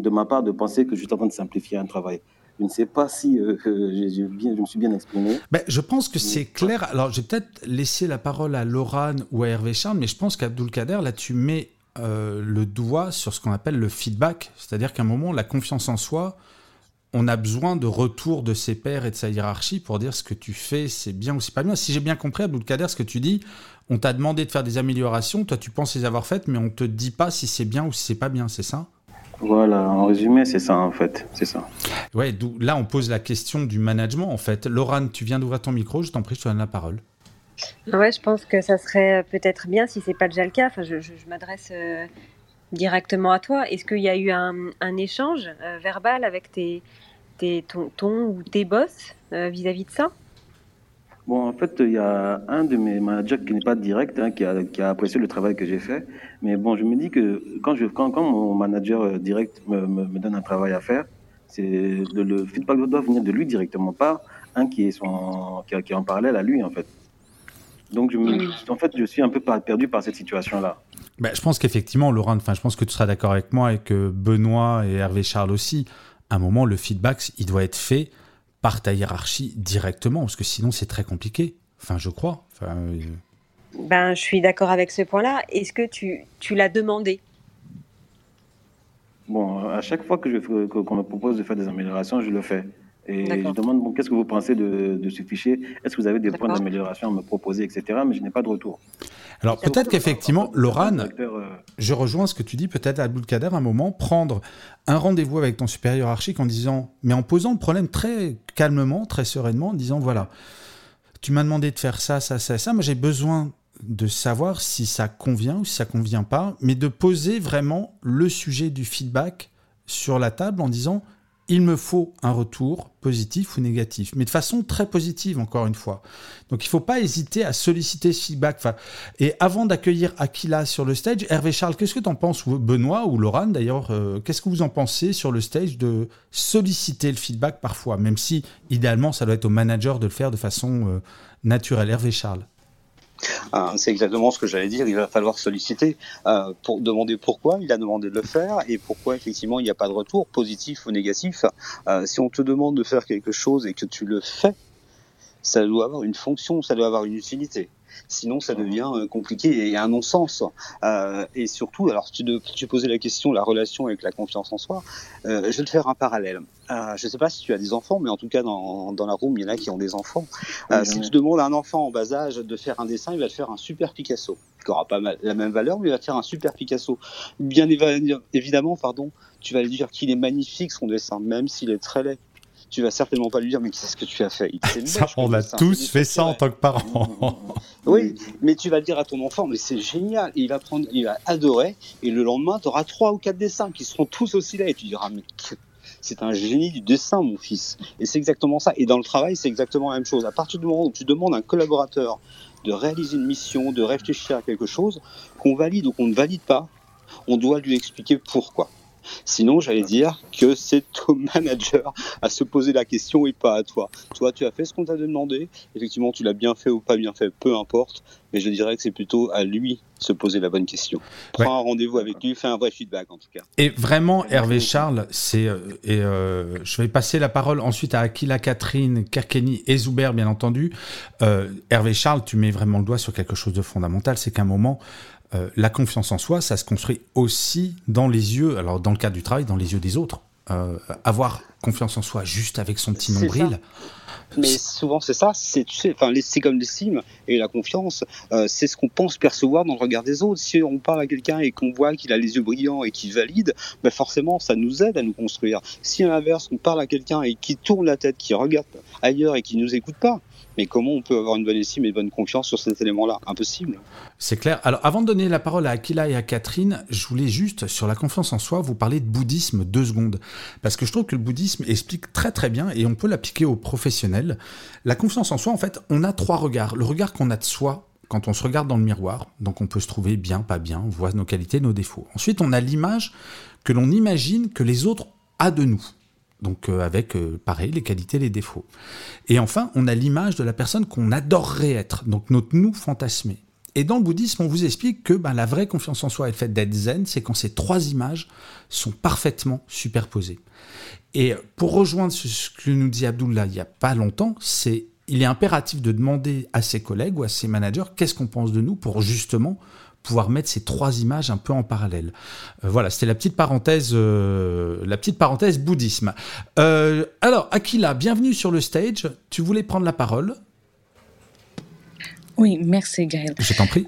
de, ma part de penser que je suis en train de simplifier un travail. Je ne sais pas si euh, je, bien, je me suis bien exprimé. Ben, je pense que c'est clair. Alors, j'ai peut-être laissé la parole à Laurane ou à Hervé Charles, mais je pense qu'Abdul Kader, là, tu mets euh, le doigt sur ce qu'on appelle le feedback. C'est-à-dire qu'à un moment, la confiance en soi, on a besoin de retour de ses pairs et de sa hiérarchie pour dire ce que tu fais, c'est bien ou c'est pas bien. Si j'ai bien compris, Kader, ce que tu dis, on t'a demandé de faire des améliorations, toi tu penses les avoir faites, mais on te dit pas si c'est bien ou si c'est pas bien, c'est ça? Voilà, en résumé, c'est ça en fait, c'est ça. Ouais, là on pose la question du management en fait. Laurent, tu viens d'ouvrir ton micro, je t'en prie, je te donne la parole. Ouais, je pense que ça serait peut-être bien si c'est pas déjà le cas. Enfin, je, m'adresse euh, directement à toi. Est-ce qu'il y a eu un, échange euh, verbal avec tes, tes ton, ou tes boss euh, vis-à-vis de ça? Bon, en fait, il y a un de mes managers qui n'est pas direct, hein, qui, a, apprécié le travail que j'ai fait. Mais bon, je me dis que quand, mon manager direct me, donne un travail à faire, c'est le, feedback doit venir de lui directement, pas un qui est en parallèle à lui, en fait. Donc, je me, en fait, je suis un peu perdu par cette situation-là. Ben, je pense qu'effectivement, Laurent, enfin, je pense que tu seras d'accord avec moi et que Benoît et Hervé Charles aussi, à un moment, le feedback, il doit être fait par ta hiérarchie directement, parce que sinon, c'est très compliqué. Enfin, je crois. Enfin, euh, Ben, je suis d'accord avec ce point-là. Est-ce que tu, tu l'as demandé? Bon, à chaque fois que qu'on me propose de faire des améliorations, je le fais. Et je demande, bon, qu'est-ce que vous pensez de, ce fichier? Est-ce que vous avez des points d'amélioration à me proposer, etc. Mais je n'ai pas de retour. Alors peut-être qu'effectivement, Laurent, euh, je rejoins ce que tu dis, peut-être à Kader, à un moment, prendre un rendez-vous avec ton supérieur hiérarchique en disant, mais en posant le problème très calmement, très sereinement, en disant, voilà, tu m'as demandé de faire ça, ça, ça, ça, moi j'ai besoin de savoir si ça convient ou si ça convient pas, mais de poser vraiment le sujet du feedback sur la table en disant il me faut un retour positif ou négatif, mais de façon très positive, encore une fois. Donc il ne faut pas hésiter à solliciter ce feedback. et avant d'accueillir Aquila sur le stage, Hervé Charles, qu'est-ce que tu en penses, ou Benoît ou Laurent d'ailleurs, euh, qu'est-ce que vous en pensez sur le stage de solliciter le feedback parfois, même si idéalement ça doit être au manager de le faire de façon euh, naturelle. Hervé Charles. Ah, c'est exactement ce que j'allais dire. Il va falloir solliciter euh, pour demander pourquoi il a demandé de le faire et pourquoi effectivement il n'y a pas de retour, positif ou négatif. Euh, si on te demande de faire quelque chose et que tu le fais, ça doit avoir une fonction, ça doit avoir une utilité. Sinon, ça devient euh, compliqué et un non-sens. Euh, et surtout, alors tu, de, tu posais la question, la relation avec la confiance en soi. Euh, je vais te faire un parallèle. Euh, je ne sais pas si tu as des enfants, mais en tout cas dans, dans la room, il y en a qui ont des enfants. Euh, si tu demandes à un enfant en bas âge de faire un dessin, il va te faire un super Picasso, qui aura pas mal, la même valeur, mais il va te faire un super Picasso. Bien évidemment, pardon, tu vas lui dire qu'il est magnifique son dessin, même s'il est très laid tu vas certainement pas lui dire mais qu'est-ce que tu as fait? Ça, On a tous fait ça en tant que parents. oui, mais tu vas dire à ton enfant mais c'est génial, il va prendre, il va adorer et le lendemain tu auras trois ou quatre dessins qui seront tous aussi là et tu diras mais c'est un génie du dessin, mon fils. Et c'est exactement ça. Et dans le travail, c'est exactement la même chose. À partir du moment où tu demandes à un collaborateur de réaliser une mission, de réfléchir à quelque chose, qu'on valide ou qu'on ne valide pas, on doit lui expliquer pourquoi. Sinon, j'allais dire que c'est au manager à se poser la question et pas à toi. Toi, tu as fait ce qu'on t'a demandé. Effectivement, tu l'as bien fait ou pas bien fait, peu importe. Mais je dirais que c'est plutôt à lui de se poser la bonne question. Prends un rendez-vous avec lui, fais un vrai feedback en tout cas. Et vraiment, Hervé Charles, c'est euh, et euh, je vais passer la parole ensuite à Aquila Catherine, Kerkeni et Zuber, bien entendu. Euh, Hervé Charles, tu mets vraiment le doigt sur quelque chose de fondamental, c'est qu'à un moment, euh, la confiance en soi, ça se construit aussi dans les yeux, alors dans le cadre du travail, dans les yeux des autres. Euh, avoir confiance en soi juste avec son petit nombril. Mais souvent c'est ça, c'est tu sais, enfin c'est comme l'estime et la confiance, euh, c'est ce qu'on pense percevoir dans le regard des autres. Si on parle à quelqu'un et qu'on voit qu'il a les yeux brillants et qu'il valide, ben forcément ça nous aide à nous construire. Si à l'inverse on parle à quelqu'un et qui tourne la tête, qui regarde ailleurs et qui nous écoute pas, mais comment on peut avoir une bonne estime et une bonne confiance sur cet élément-là Impossible. C'est clair. Alors, avant de donner la parole à Akila et à Catherine, je voulais juste, sur la confiance en soi, vous parler de bouddhisme deux secondes. Parce que je trouve que le bouddhisme explique très très bien, et on peut l'appliquer aux professionnels. La confiance en soi, en fait, on a trois regards. Le regard qu'on a de soi, quand on se regarde dans le miroir, donc on peut se trouver bien, pas bien, on voit nos qualités, nos défauts. Ensuite, on a l'image que l'on imagine que les autres a de nous. Donc euh, avec, euh, pareil, les qualités, les défauts. Et enfin, on a l'image de la personne qu'on adorerait être, donc notre nous fantasmé. Et dans le bouddhisme, on vous explique que ben, la vraie confiance en soi et le fait d'être zen, c'est quand ces trois images sont parfaitement superposées. Et pour rejoindre ce que nous dit Abdullah il n'y a pas longtemps, c'est il est impératif de demander à ses collègues ou à ses managers qu'est-ce qu'on pense de nous pour justement pouvoir mettre ces trois images un peu en parallèle. Euh, voilà, c'était la petite parenthèse, euh, la petite parenthèse bouddhisme. Euh, alors, Akila, bienvenue sur le stage. Tu voulais prendre la parole? Oui, merci Gaël. Je t'en prie.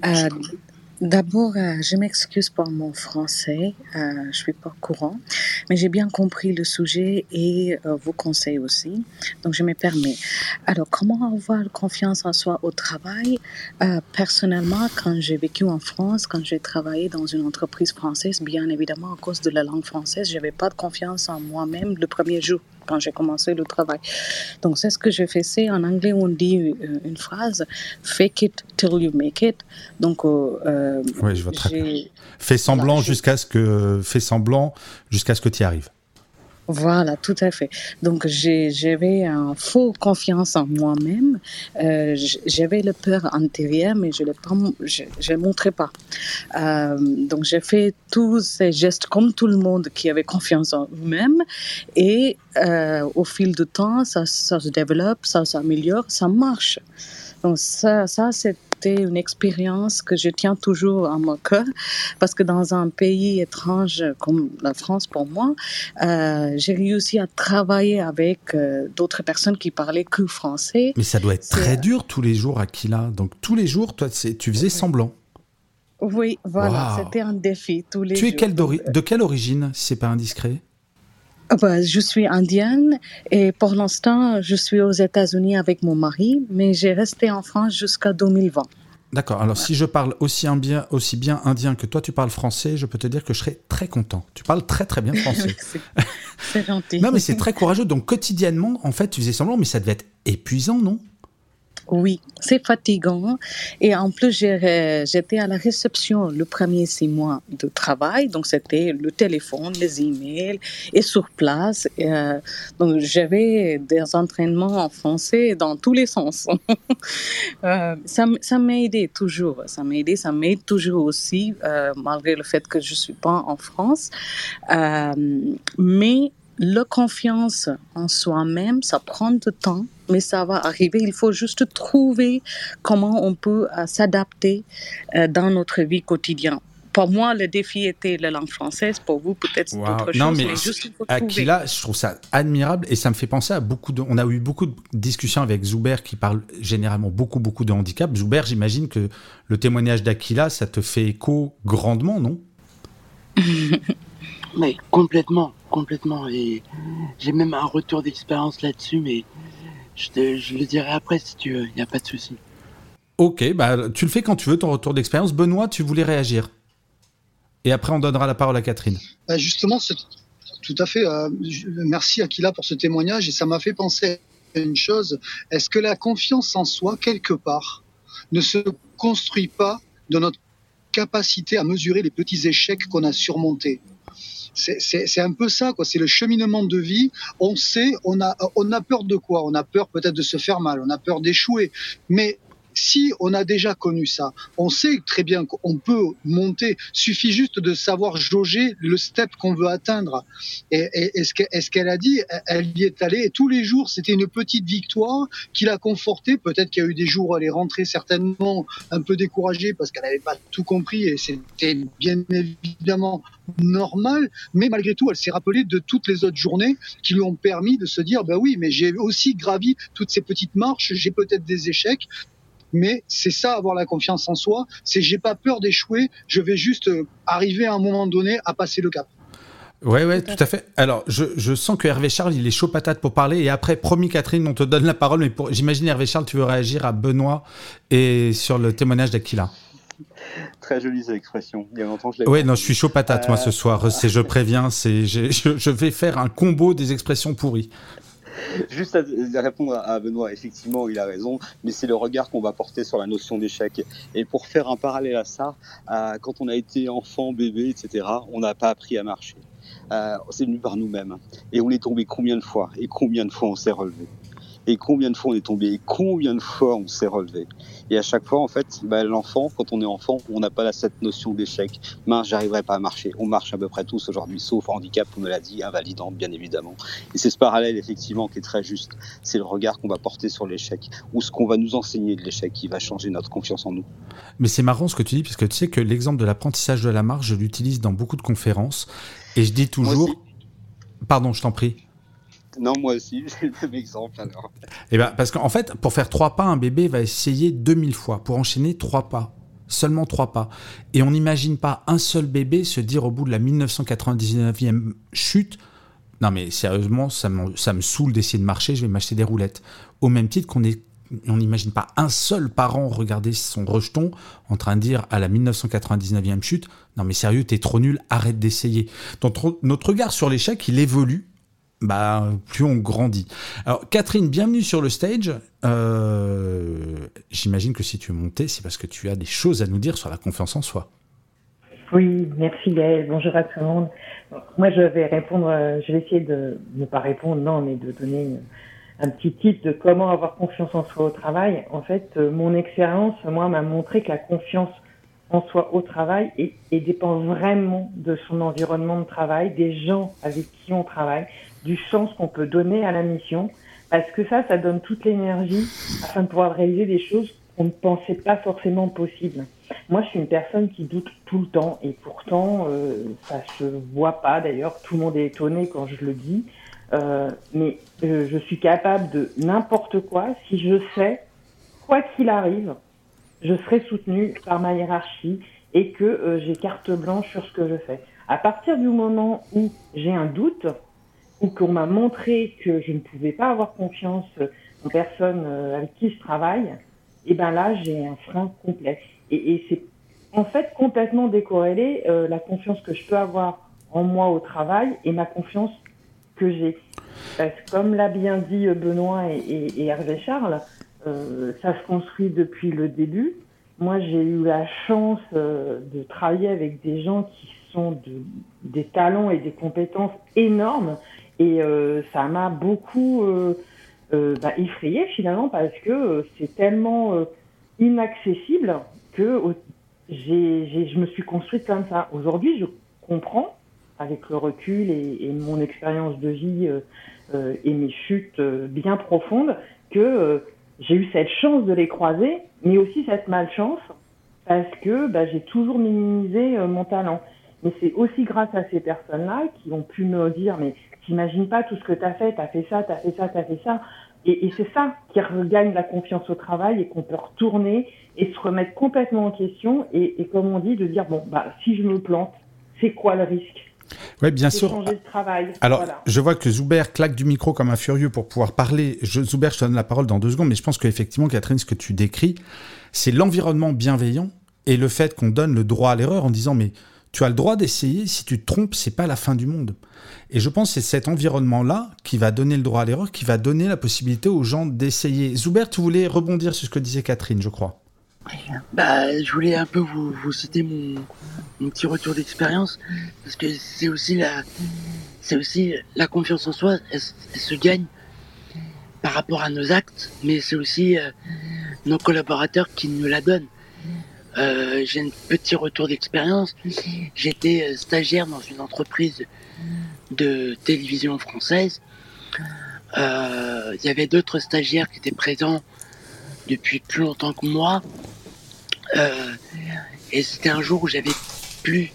D'abord, euh, je m'excuse pour mon français, euh, je suis pas courant, mais j'ai bien compris le sujet et euh, vos conseils aussi, donc je me permets. Alors, comment avoir confiance en soi au travail? Personnellement, quand j'ai vécu en France, quand j'ai travaillé dans une entreprise française, bien évidemment, à cause de la langue française, j'avais pas de confiance en moi-même le premier jour quand j'ai commencé le travail. Donc, c'est ce que je faisais. En anglais, on dit euh, une phrase fake it till you make it. Donc, euh, Oui, je vois très bien. j'ai- Fais semblant Voilà, je- jusqu'à ce que fais semblant jusqu'à ce que tu y arrives. Voilà, tout à fait. Donc, j'avais un faux confiance en moi-même. Euh, j'avais le peur intérieure, mais je ne le montrais pas. Euh, donc, j'ai fait tous ces gestes comme tout le monde qui avait confiance en eux-mêmes. Et euh, au fil du temps, ça, ça se développe, ça s'améliore, ça marche. Donc, ça, ça c'était une expérience que je tiens toujours à mon cœur parce que dans un pays étrange comme la France pour moi, euh, j'ai réussi à travailler avec euh, d'autres personnes qui parlaient que français. Mais ça doit être très dur tous les jours, Aquila. Donc tous les jours, toi, tu faisais semblant. Oui, voilà, Wow. c'était un défi tous les Tu es jours. quel d'ori- de quelle origine, si c'est pas indiscret? Bah, je suis indienne et pour l'instant, je suis aux États-Unis avec mon mari, mais j'ai resté en France jusqu'à 2020. D'accord. Alors si je parle aussi, bien, aussi bien indien que toi, tu parles français, je peux te dire que je serais très content. Tu parles très très bien français. C'est gentil. non, mais c'est très courageux. Donc quotidiennement, en fait, tu faisais semblant, mais ça devait être épuisant, non? Oui, c'est fatigant. Et en plus, j'ai- j'étais à la réception le premier six mois de travail. Donc, c'était le téléphone, les emails et sur place. Euh, donc, j'avais des entraînements en français dans tous les sens. Euh, ça m'a aidé toujours. Ça m'a aidé, ça m'aide toujours aussi, euh, malgré le fait que je suis pas en France. Euh, mais la confiance en soi-même, ça prend du temps, mais ça va arriver. Il faut juste trouver comment on peut euh, s'adapter euh, dans notre vie quotidienne. Pour moi, le défi était la langue française. Pour vous, peut-être c'est Waouh. autre chose. Non, mais mais juste. Aquila, je trouve ça admirable et ça me fait penser à beaucoup de. On a eu beaucoup de discussions avec Zuber qui parle généralement beaucoup, beaucoup de handicap. Zuber, j'imagine que le témoignage d'Aquila, ça te fait écho grandement, non? Mais complètement, complètement. Et j'ai même un retour d'expérience là-dessus, mais je, te- je le dirai après si tu veux, il n'y a pas de souci. Ok, bah, tu le fais quand tu veux, ton retour d'expérience. Benoît, tu voulais réagir Et après, on donnera la parole à Catherine. Bah, justement, c'est tout à fait. euh, merci Aquila pour ce témoignage et ça m'a fait penser à une chose. Est-ce que la confiance en soi, quelque part, ne se construit pas de notre capacité à mesurer les petits échecs qu'on a surmontés? C'est un peu ça, quoi. C'est le cheminement de vie. On sait, on a, on a peur de quoi? On a peur peut-être de se faire mal, on a peur d'échouer. Mais si on a déjà connu ça, on sait très bien qu'on peut monter. Suffit juste de savoir jauger le step qu'on veut atteindre. Et, ce qu'elle a dit, elle- elle y est allée. Et tous les jours, c'était une petite victoire qui l'a confortée. Peut-être qu'il y a eu des jours où elle est rentrée certainement un peu découragée parce qu'elle n'avait pas tout compris et c'était bien évidemment normal. Mais malgré tout, elle s'est rappelée de toutes les autres journées qui lui ont permis de se dire, bah oui, mais j'ai aussi gravi toutes ces petites marches. J'ai peut-être des échecs. Mais c'est ça, avoir la confiance en soi. C'est j'ai pas peur d'échouer. Je vais juste euh, arriver à un moment donné à passer le cap. Ouais, ouais, tout à fait. Alors, je, je sens que Hervé Charles, il est chaud patate pour parler. Et après, promis, Catherine, on te donne la parole. Mais pour, j'imagine, Hervé Charles, tu veux réagir à Benoît et sur le témoignage d'Aquila. Très jolie cette expression. Il y a longtemps que je pas non, je suis chaud patate, moi, Euh, ce soir. C'est, je préviens, c'est, je vais faire un combo des expressions pourries. Juste à, répondre à, Benoît, effectivement, il a raison, mais c'est le regard qu'on va porter sur la notion d'échec. Et pour faire un parallèle à ça, quand on a été enfant, bébé, etc., on n'a pas appris à marcher. Euh, c'est venu par nous-mêmes. Et on est tombé combien de fois? Et combien de fois on s'est relevé? Et combien de fois on est tombé? Et combien de fois on s'est relevé? Et à chaque fois, en fait, bah, l'enfant, quand on est enfant, on n'a pas cette notion d'échec. Mince, j'arriverai pas à marcher. On marche à peu près tous aujourd'hui, sauf handicap, on me l'a dit, invalidant, bien évidemment. Et c'est ce parallèle, effectivement, qui est très juste. C'est le regard qu'on va porter sur l'échec, ou ce qu'on va nous enseigner de l'échec qui va changer notre confiance en nous. Mais c'est marrant ce que tu dis, parce que tu sais que l'exemple de l'apprentissage de la marche, je l'utilise dans beaucoup de conférences. Et je dis toujours. Pardon, je t'en prie. Non, moi aussi, j'ai le même exemple alors. Eh ben, parce qu'en fait, pour faire trois pas, un bébé va essayer 2000 fois pour enchaîner trois pas. Seulement trois pas. Et on n'imagine pas un seul bébé se dire au bout de la 1999e chute non mais sérieusement, ça me, ça me saoule d'essayer de marcher, je vais m'acheter des roulettes. Au même titre qu'on est on n'imagine pas un seul parent regarder son rejeton en train de dire à la 1999e chute Non, mais sérieux, t'es trop nul, arrête d'essayer. Notre regard sur l'échec, il évolue. Bah, plus on grandit. Alors, Catherine, bienvenue sur le stage. Euh, j'imagine que si tu es montée, c'est parce que tu as des choses à nous dire sur la confiance en soi. Oui, merci Gaëlle. Bonjour à tout le monde. Moi, je vais répondre, euh, je vais essayer de ne pas répondre, non, mais de donner un petit tip de comment avoir confiance en soi au travail. En fait, euh, mon expérience, moi, m'a montré que la confiance en soi au travail et, dépend vraiment de son environnement de travail, des gens avec qui on travaille, du sens qu'on peut donner à la mission, parce que ça, ça donne toute l'énergie afin de pouvoir réaliser des choses qu'on ne pensait pas forcément possibles. Moi, je suis une personne qui doute tout le temps et pourtant, euh, ça se voit pas. D'ailleurs, tout le monde est étonné quand je le dis. Euh, mais euh, je suis capable de n'importe quoi si je sais, quoi qu'il arrive, je serai soutenu par ma hiérarchie et que euh, j'ai carte blanche sur ce que je fais. À partir du moment où j'ai un doute ou qu'on m'a montré que je ne pouvais pas avoir confiance en personne avec qui je travaille, et eh ben là j'ai un frein complet. Et, et c'est en fait complètement décorrélé la confiance que je peux avoir en moi au travail et ma confiance que j'ai. Parce que comme l'a bien dit Benoît et, Hervé Charles, euh, ça se construit depuis le début. Moi, j'ai eu la chance euh, de travailler avec des gens qui sont de, des talents et des compétences énormes. Et euh, ça m'a beaucoup bah, effrayé finalement parce que c'est tellement inaccessible que j'ai, je me suis construite comme ça. Aujourd'hui, je comprends avec le recul et, mon expérience de vie euh, euh, et mes chutes euh, bien profondes que j'ai eu cette chance de les croiser, mais aussi cette malchance parce que bah, j'ai toujours minimisé mon talent. Mais c'est aussi grâce à ces personnes-là qui ont pu me dire, mais t'imagines pas tout ce que tu as fait, tu as fait ça, tu as fait ça, tu as fait ça. Et, et c'est ça qui regagne la confiance au travail et qu'on peut retourner et se remettre complètement en question et, et comme on dit, de dire, bon, bah, si je me plante, c'est quoi le risque oui, bien sûr. Alors, je vois que Zuber claque du micro comme un furieux pour pouvoir parler. Je, Zuber, je te donne la parole dans deux secondes, mais je pense qu'effectivement, Catherine, ce que tu décris, c'est l'environnement bienveillant et le fait qu'on donne le droit à l'erreur en disant, mais tu as le droit d'essayer, si tu te trompes, c'est pas la fin du monde. Et je pense que c'est cet environnement-là qui va donner le droit à l'erreur, qui va donner la possibilité aux gens d'essayer. Zuber, tu voulais rebondir sur ce que disait Catherine, je crois. Bah, je voulais un peu vous, citer mon, petit retour d'expérience parce que c'est aussi la, c'est aussi la confiance en soi. Elle, se gagne par rapport à nos actes, mais c'est aussi euh, nos collaborateurs qui nous la donnent. Euh, j'ai un petit retour d'expérience. J'étais euh, stagiaire dans une entreprise de télévision française. Il y avait d'autres stagiaires qui étaient présents depuis plus longtemps que moi. Euh, et c'était un jour où j'avais plus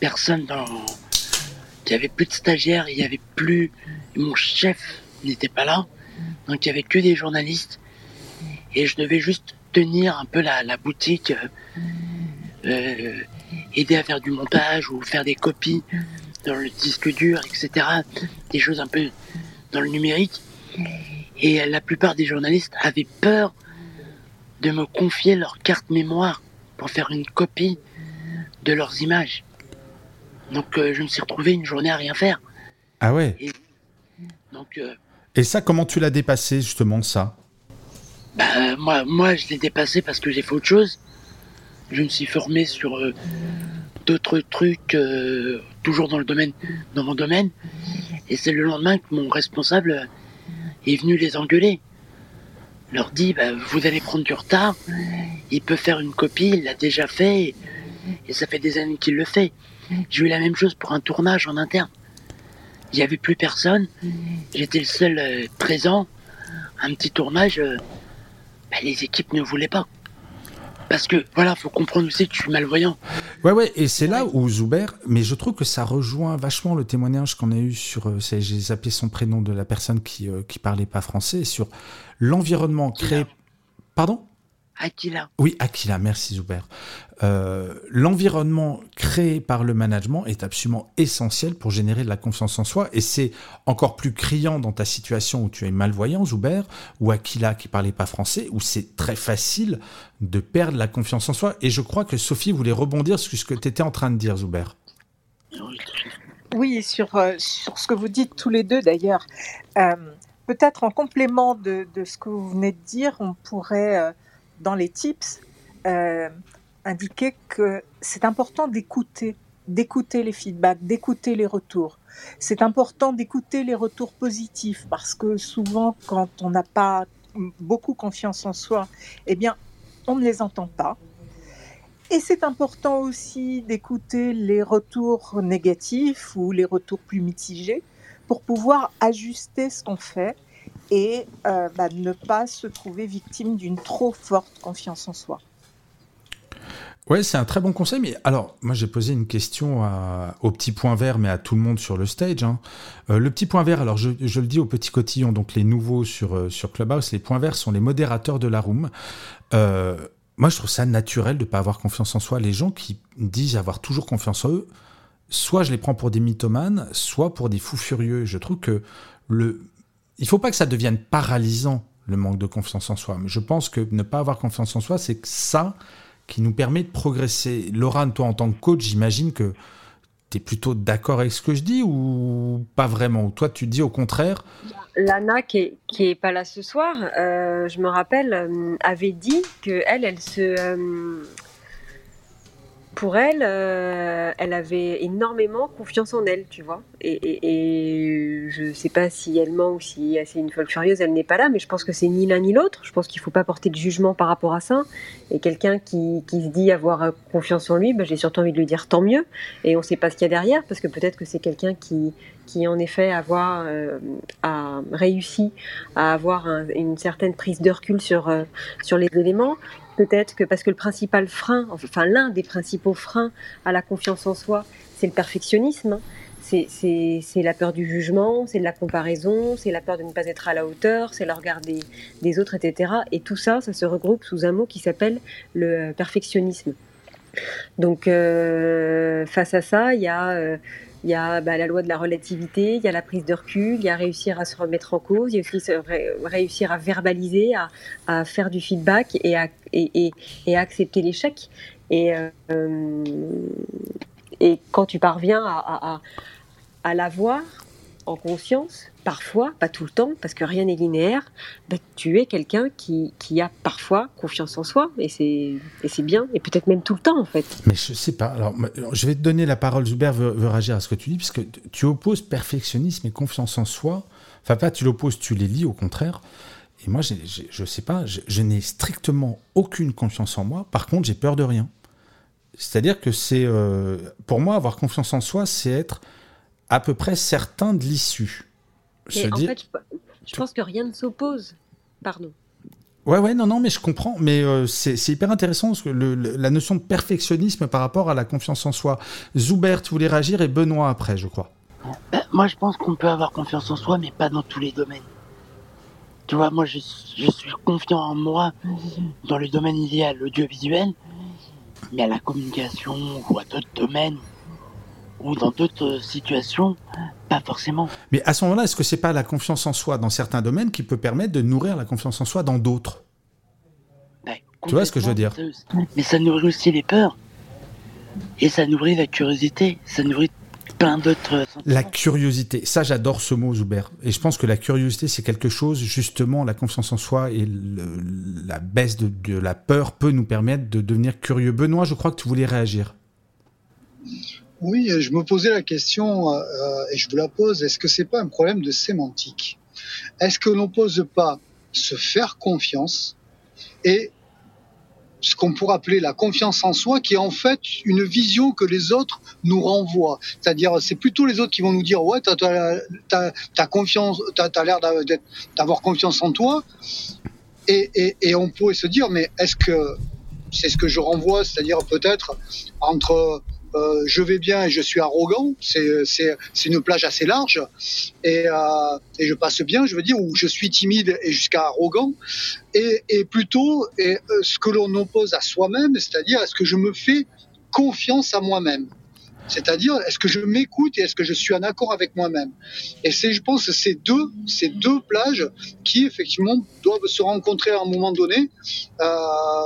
personne dans. Il n'y avait plus de stagiaires, il n'y avait plus. Mon chef n'était pas là. Donc il n'y avait que des journalistes. Et je devais juste tenir un peu la, boutique, euh, euh, aider à faire du montage ou faire des copies dans le disque dur, etc. Des choses un peu dans le numérique. Et la plupart des journalistes avaient peur de me confier leur carte mémoire pour faire une copie de leurs images. Donc euh, je me suis retrouvé une journée à rien faire. Ah ouais Et, donc, euh, Et ça, comment tu l'as dépassé justement ça? Bah, moi, moi, je l'ai dépassé parce que j'ai fait autre chose. Je me suis formé sur euh, d'autres trucs, toujours dans le domaine, dans mon domaine. Et c'est le lendemain que mon responsable est venu les engueuler leur dit bah, vous allez prendre du retard. Il peut faire une copie, il l'a déjà fait et ça fait des années qu'il le fait. J'ai eu la même chose pour un tournage en interne. Il n'y avait plus personne. J'étais le seul euh, présent. Un petit tournage, euh, bah, les équipes ne voulaient pas. Parce que, voilà, faut comprendre aussi que je suis malvoyant. Ouais, ouais, et c'est là où Zuber, mais je trouve que ça rejoint vachement le témoignage qu'on a eu sur, euh, j'ai zappé son prénom de la personne qui, qui parlait pas français, sur l'environnement créé. Pardon? Aquila. Oui, Aquila, merci Zuber. Euh, l'environnement créé par le management est absolument essentiel pour générer de la confiance en soi et c'est encore plus criant dans ta situation où tu es malvoyant, Zuber, ou Aquila qui parlait pas français, où c'est très facile de perdre la confiance en soi. Et je crois que Sophie voulait rebondir sur ce que tu étais en train de dire, Zuber. Oui, sur, euh, sur ce que vous dites tous les deux d'ailleurs. Euh, peut-être en complément de, de, ce que vous venez de dire, on pourrait dans les tips, euh, indiquer que c'est important d'écouter, d'écouter les feedbacks, d'écouter les retours. C'est important d'écouter les retours positifs parce que souvent, quand on n'a pas beaucoup confiance en soi, eh bien, on ne les entend pas. Et c'est important aussi d'écouter les retours négatifs ou les retours plus mitigés pour pouvoir ajuster ce qu'on fait et euh, bah, ne pas se trouver victime d'une trop forte confiance en soi. Ouais, c'est un très bon conseil. Mais alors, moi, j'ai posé une question au petit point vert, mais à tout le monde sur le stage. Hein. Euh, le petit point vert, alors je, le dis au petit cotillon, donc les nouveaux sur, euh, sur Clubhouse, les points verts sont les modérateurs de la room. moi, je trouve ça naturel de ne pas avoir confiance en soi. Les gens qui disent avoir toujours confiance en eux, soit je les prends pour des mythomanes, soit pour des fous furieux. Je trouve que le, il faut pas que ça devienne paralysant, le manque de confiance en soi. Mais je pense que ne pas avoir confiance en soi, c'est ça qui nous permet de progresser. Laura, toi, en tant que coach, j'imagine que tu es plutôt d'accord avec ce que je dis ou pas vraiment? Toi, tu dis au contraire? Lana, qui est, qui est pas là ce soir, euh, je me rappelle, euh, avait dit que elle, elle se. Euh, pour elle, euh, elle avait énormément confiance en elle, tu vois. Et, je sais pas si elle ment ou si c'est une folle furieuse, elle n'est pas là, mais je pense que c'est ni l'un ni l'autre. Je pense qu'il faut pas porter de jugement par rapport à ça. Et quelqu'un qui, se dit avoir confiance en lui, ben, j'ai surtout envie de lui dire tant mieux. Et on sait pas ce qu'il y a derrière, parce que peut-être que c'est quelqu'un qui, qui en effet avoir, euh, a réussi à avoir une certaine prise de recul sur, euh, sur les éléments peut-être que parce que le principal frein, enfin l'un des principaux freins à la confiance en soi, c'est le perfectionnisme. Hein. C'est la peur du jugement, c'est de la comparaison, c'est la peur de ne pas être à la hauteur, c'est le regard des, autres, etc. Et tout ça, ça se regroupe sous un mot qui s'appelle le perfectionnisme. Donc, euh, face à ça, il y a euh, il y a bah, la loi de la relativité, il y a la prise de recul, il y a réussir à se remettre en cause, il y a aussi réussir à verbaliser, à, faire du feedback et à, accepter l'échec. Et, euh, et quand tu parviens à l'avoir en conscience, parfois, pas tout le temps, parce que rien n'est linéaire, bah, tu es quelqu'un qui, qui, a parfois confiance en soi, et c'est bien, et peut-être même tout le temps, en fait. Mais je sais pas. Alors, je vais te donner la parole, Zuber veut, réagir à ce que tu dis, parce que tu opposes perfectionnisme et confiance en soi. Enfin, pas tu l'opposes, tu les lis, au contraire. Et moi, je ne sais pas, je, n'ai strictement aucune confiance en moi. Par contre, j'ai peur de rien. C'est-à-dire que c'est, euh, pour moi, avoir confiance en soi, c'est être à peu près certain de l'issue en fait, je, pense que rien ne s'oppose. Pardon. Ouais, ouais, non, non, mais je comprends. Mais euh, c'est hyper intéressant parce que la notion de perfectionnisme par rapport à la confiance en soi. Zoubert, tu voulais réagir et Benoît après, je crois. Ben, moi, je pense qu'on peut avoir confiance en soi, mais pas dans tous les domaines. Tu vois, moi, je, je suis confiant en moi dans le domaine idéal, l'audiovisuel, mais à la communication ou à d'autres domaines ou dans d'autres situations, pas forcément. Mais à ce moment-là, est-ce que c'est pas la confiance en soi dans certains domaines qui peut permettre de nourrir la confiance en soi dans d'autres? Ben, Tu vois ce que je veux dire? Mais ça nourrit aussi les peurs. Et ça nourrit la curiosité. Ça nourrit plein d'autres. La curiosité, ça j'adore ce mot, Zuber. Et je pense que la curiosité, c'est quelque chose, justement, la confiance en soi et la baisse de, de la peur peut nous permettre de devenir curieux. Benoît, je crois que tu voulais réagir. Oui, je me posais la question euh, et je vous la pose. Est-ce que c'est pas un problème de sémantique? Est-ce que l'on pose pas se faire confiance et ce qu'on pourrait appeler la confiance en soi, qui est en fait une vision que les autres nous renvoient? C'est-à-dire, c'est plutôt les autres qui vont nous dire, ouais, t'as as, as, confiance, t'as as, l'air d'avoir confiance en toi, et, et, et, on pourrait se dire, mais est-ce que c'est ce que je renvoie, c'est-à-dire peut-être entre euh, je vais bien et je suis arrogant, c'est une plage assez large, et, euh, et, je passe bien, je veux dire, où je suis timide et jusqu'à arrogant, et, et plutôt et, euh, ce que l'on oppose à soi-même, c'est-à-dire est-ce que je me fais confiance à moi-même? C'est-à-dire, est-ce que je m'écoute et est-ce que je suis en accord avec moi-même? Et c'est, je pense, ces deux, ces deux plages qui, effectivement, doivent se rencontrer à un moment donné, euh,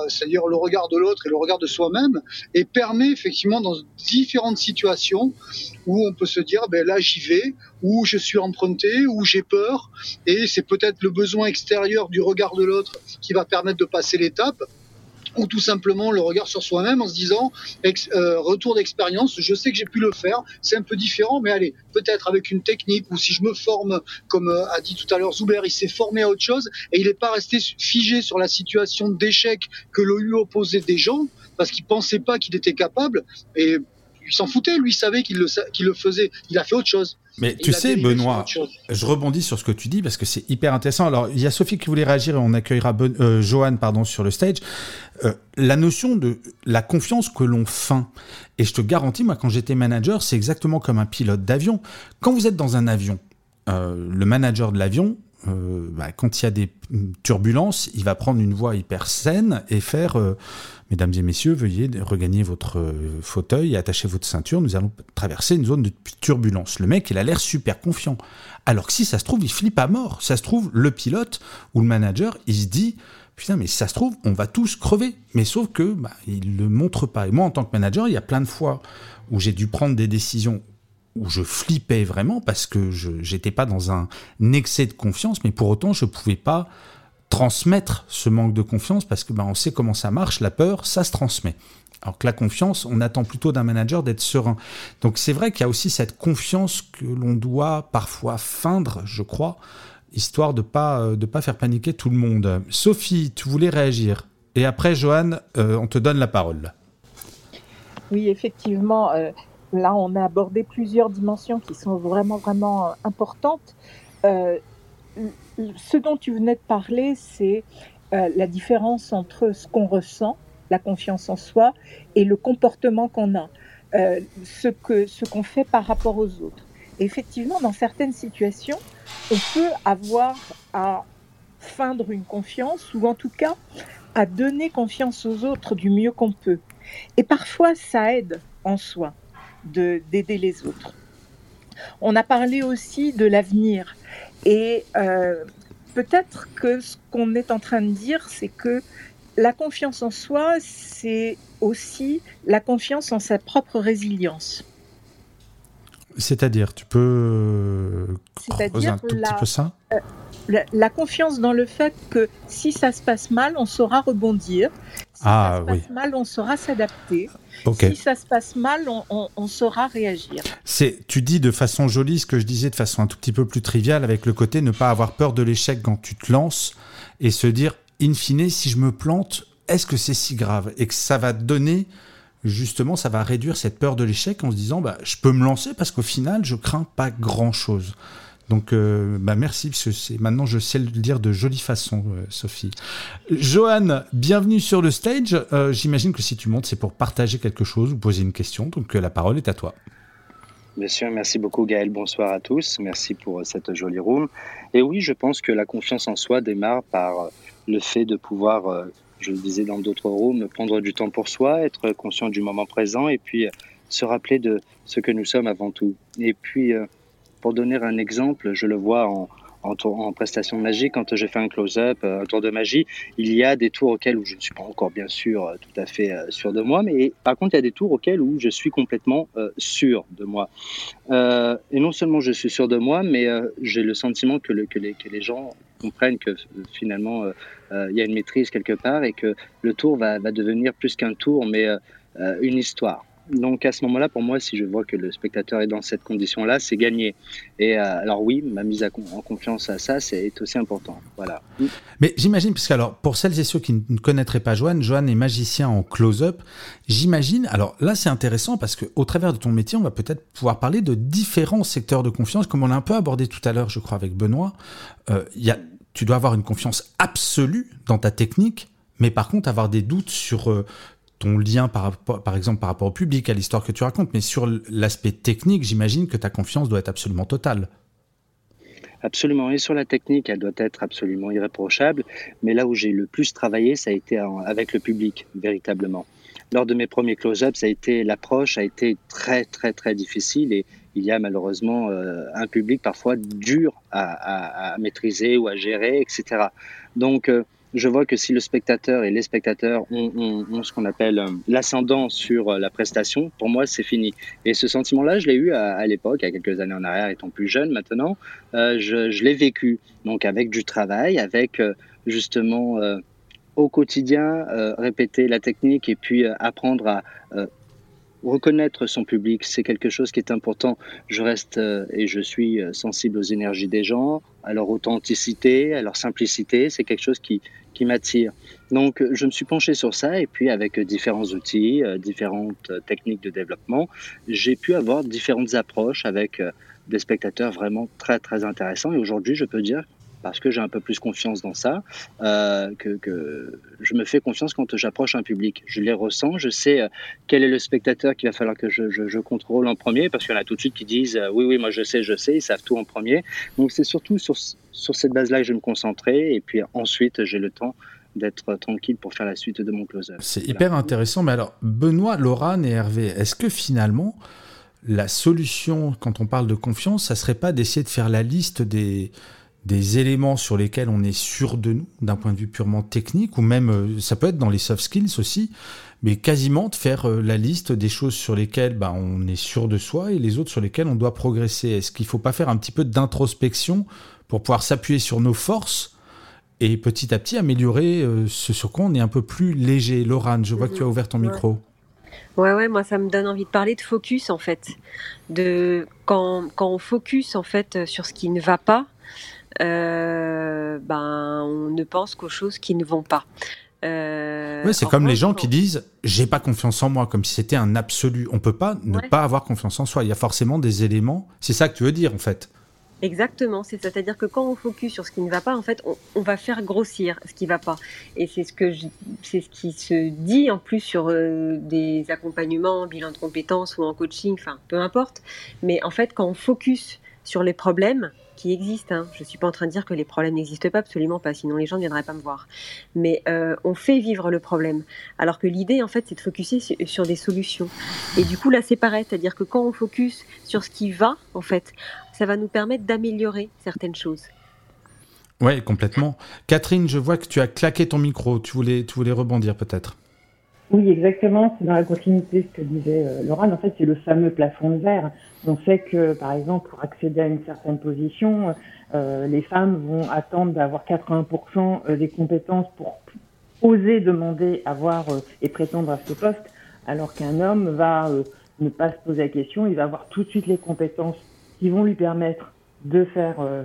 c'est-à-dire le regard de l'autre et le regard de soi-même, et permet, effectivement, dans différentes situations où on peut se dire, ben là, j'y vais, où je suis emprunté, où j'ai peur, et c'est peut-être le besoin extérieur du regard de l'autre qui va permettre de passer l'étape ou tout simplement le regard sur soi-même en se disant euh, retour d'expérience, je sais que j'ai pu le faire, c'est un peu différent, mais allez, peut-être avec une technique ou si je me forme, comme euh, a dit tout à l'heure Zuber, il s'est formé à autre chose et il n'est pas resté figé sur la situation d'échec que lui opposait des gens parce qu'il pensait pas qu'il était capable et il s'en foutait, lui savait qu'il le faisait, il a fait autre chose. Mais tu sais, Benoît, je rebondis sur ce que tu dis parce que c'est hyper intéressant. Alors, il y a Sophie qui voulait réagir et on accueillera ben, euh, Johan pardon, sur le stage. Euh, la notion de la confiance que l'on feint. Et je te garantis, moi, quand j'étais manager, c'est exactement comme un pilote d'avion. Quand vous êtes dans un avion, euh, le manager de l'avion, bah, quand il y a des turbulences, il va prendre une voix hyper saine et faire Mesdames et messieurs, veuillez regagner votre euh, fauteuil et attacher votre ceinture. Nous allons traverser une zone de turbulence. Le mec, il a l'air super confiant. Alors que si ça se trouve, il flippe à mort. Ça se trouve, le pilote ou le manager, il se dit putain, mais si ça se trouve, on va tous crever. Mais sauf que bah, il le montre pas. Et moi, en tant que manager, il y a plein de fois où j'ai dû prendre des décisions où je flippais vraiment parce que je n'étais pas dans un excès de confiance, mais pour autant, je pouvais pas transmettre ce manque de confiance parce que ben, on sait comment ça marche, la peur, ça se transmet. Alors que la confiance, on attend plutôt d'un manager d'être serein. Donc c'est vrai qu'il y a aussi cette confiance que l'on doit parfois feindre, je crois, histoire de pas euh, de pas faire paniquer tout le monde. Sophie, tu voulais réagir et après Johan, euh, on te donne la parole. Oui, effectivement, euh, là on a abordé plusieurs dimensions qui sont vraiment vraiment importantes ce dont tu venais de parler, c'est euh, la différence entre ce qu'on ressent, la confiance en soi, et le comportement qu'on a, euh, ce qu'on ce qu'on fait par rapport aux autres. effectivement, dans certaines situations, on peut avoir à feindre une confiance, ou en tout cas à donner confiance aux autres du mieux qu'on peut. Et parfois, ça aide en soi d'aider les autres. On a parlé aussi de l'avenir. Et euh, peut-être que ce qu'on est en train de dire, c'est que la confiance en soi, c'est aussi la confiance en sa propre résilience. C'est-à-dire, tu peux creuser un tout petit peu ça euh, la, confiance dans le fait que si ça se passe mal, on saura rebondir. Si ah, ça se passe mal, on saura s'adapter. Si ça se passe mal, on, saura réagir. C'est, tu dis de façon jolie ce que je disais de façon un tout petit peu plus triviale, avec le côté ne pas avoir peur de l'échec quand tu te lances et se dire, in fine, si je me plante, est-ce que c'est si grave Et que ça va donner justement, ça va réduire cette peur de l'échec en se disant, bah, je peux me lancer parce qu'au final, je crains pas grand-chose. Donc, euh, bah merci, parce que maintenant je sais le dire de jolie façon, euh, Sophie. Johan, bienvenue sur le stage. Euh, j'imagine que si tu montes, c'est pour partager quelque chose ou poser une question. Donc, la parole est à toi. Bien sûr, merci beaucoup Gaël, bonsoir à tous, merci pour cette jolie room. Et oui, je pense que la confiance en soi démarre par le fait de pouvoir, je le disais dans d'autres rooms, prendre du temps pour soi, être conscient du moment présent et puis se rappeler de ce que nous sommes avant tout. Et puis pour donner un exemple, je le vois en, en, prestation de magie, quand je fais un close-up, euh, un tour de magie, il y a des tours auxquels où je ne suis pas encore bien sûr euh, tout à fait euh, sûr de moi, mais par contre il y a des tours auxquels où je suis complètement sûr de moi. et non seulement je suis sûr de moi, mais j'ai le sentiment que, les, gens comprennent que finalement il y a une maîtrise quelque part et que le tour va, devenir plus qu'un tour, mais une histoire. Donc à ce moment-là, pour moi, si je vois que le spectateur est dans cette condition-là, c'est gagné. Et euh, alors oui, ma mise en confiance à ça, c'est aussi important. Voilà. Mais j'imagine, puisque alors pour celles et ceux qui ne connaîtraient pas Joanne, Joanne est magicien en close-up. J'imagine. Alors là, c'est intéressant parce que au travers de ton métier, on va peut-être pouvoir parler de différents secteurs de confiance, comme on l'a un peu abordé tout à l'heure, je crois, avec Benoît. Euh, y a, tu dois avoir une confiance absolue dans ta technique, mais par contre avoir des doutes sur euh, ton lien par, par exemple par rapport au public, à l'histoire que tu racontes, mais sur l'aspect technique, j'imagine que ta confiance doit être absolument totale. Absolument. Et sur la technique, elle doit être absolument irréprochable. Mais là où j'ai le plus travaillé, ça a été avec le public, véritablement. Lors de mes premiers close-ups, ça a été l'approche a été très très très difficile et il y a malheureusement euh, un public parfois dur à, maîtriser ou à gérer, etc. Donc euh, je vois que si le spectateur et les spectateurs ont, ce qu'on appelle euh, l'ascendant sur la prestation, pour moi, c'est fini. Et ce sentiment-là, je l'ai eu à, l'époque, à quelques années en arrière, étant plus jeune maintenant, je, l'ai vécu. Donc avec du travail, avec justement au quotidien répéter la technique et puis apprendre à reconnaître son public, c'est quelque chose qui est important. Je reste et je suis sensible aux énergies des gens, à leur authenticité, à leur simplicité. C'est quelque chose qui, qui m'attire. Donc, je me suis penché sur ça et puis avec différents outils, euh, différentes techniques de développement, j'ai pu avoir différentes approches avec euh, des spectateurs vraiment très très intéressants. Et aujourd'hui, je peux dire parce que j'ai un peu plus confiance dans ça, euh, que, je me fais confiance quand j'approche un public. Je les ressens, je sais quel est le spectateur qu'il va falloir que je, contrôle en premier, parce qu'il y en a tout de suite qui disent oui, oui, moi je sais, je sais, ils savent tout en premier. Donc c'est surtout sur, sur cette base-là que je vais me concentrer. Et puis ensuite, j'ai le temps d'être tranquille pour faire la suite de mon closer. C'est hyper intéressant. Mais alors, Benoît, Laurane et Hervé, est-ce que finalement, la solution, quand on parle de confiance, ça serait pas d'essayer de faire la liste des, des éléments sur lesquels on est sûr de nous, d'un point de vue purement technique, ou même, euh, ça peut être dans les soft skills aussi, mais quasiment de faire euh, la liste des choses sur lesquelles bah, on est sûr de soi et les autres sur lesquelles on doit progresser. Est-ce qu'il ne faut pas faire un petit peu d'introspection pour pouvoir s'appuyer sur nos forces et petit à petit améliorer euh, ce sur quoi on est un peu plus léger? Laurane, je vois que tu as ouvert ton micro. Ouais, ouais, moi ça me donne envie de parler de focus en fait. De quand, quand on focus en fait sur ce qui ne va pas, euh, ben on ne pense qu'aux choses qui ne vont pas. Euh, c'est comme les gens qui disent j'ai pas confiance en moi, comme si c'était un absolu. On peut pas ne pas avoir confiance en soi. Il y a forcément des éléments. C'est ça que tu veux dire en fait. Exactement, c'est-à-dire que quand on focus sur ce qui ne va pas, en fait, on, va faire grossir ce qui ne va pas. Et c'est ce que c'est ce qui se dit en plus sur euh, des accompagnements, bilan de compétences ou en coaching, enfin peu importe. Mais en fait, quand on focus sur les problèmes qui existent, hein, je ne suis pas en train de dire que les problèmes n'existent pas, absolument pas, sinon les gens ne viendraient pas me voir. Mais euh, on fait vivre le problème, alors que l'idée, en fait, c'est de focuser sur, des solutions. Et du coup, là, c'est pareil, c'est-à-dire que quand on focus sur ce qui va, en fait, ça va nous permettre d'améliorer certaines choses. Oui, complètement. Catherine, je vois que tu as claqué ton micro. Tu voulais, tu voulais rebondir peut-être Oui, exactement. C'est dans la continuité de ce que disait euh, Laurent. En fait, c'est le fameux plafond de verre. On sait que, par exemple, pour accéder à une certaine position, euh, les femmes vont attendre d'avoir 80% euh, des compétences pour oser demander avoir et prétendre à ce poste, alors qu'un homme va ne pas se poser la question, il va avoir tout de suite les compétences qui vont lui permettre de faire, euh,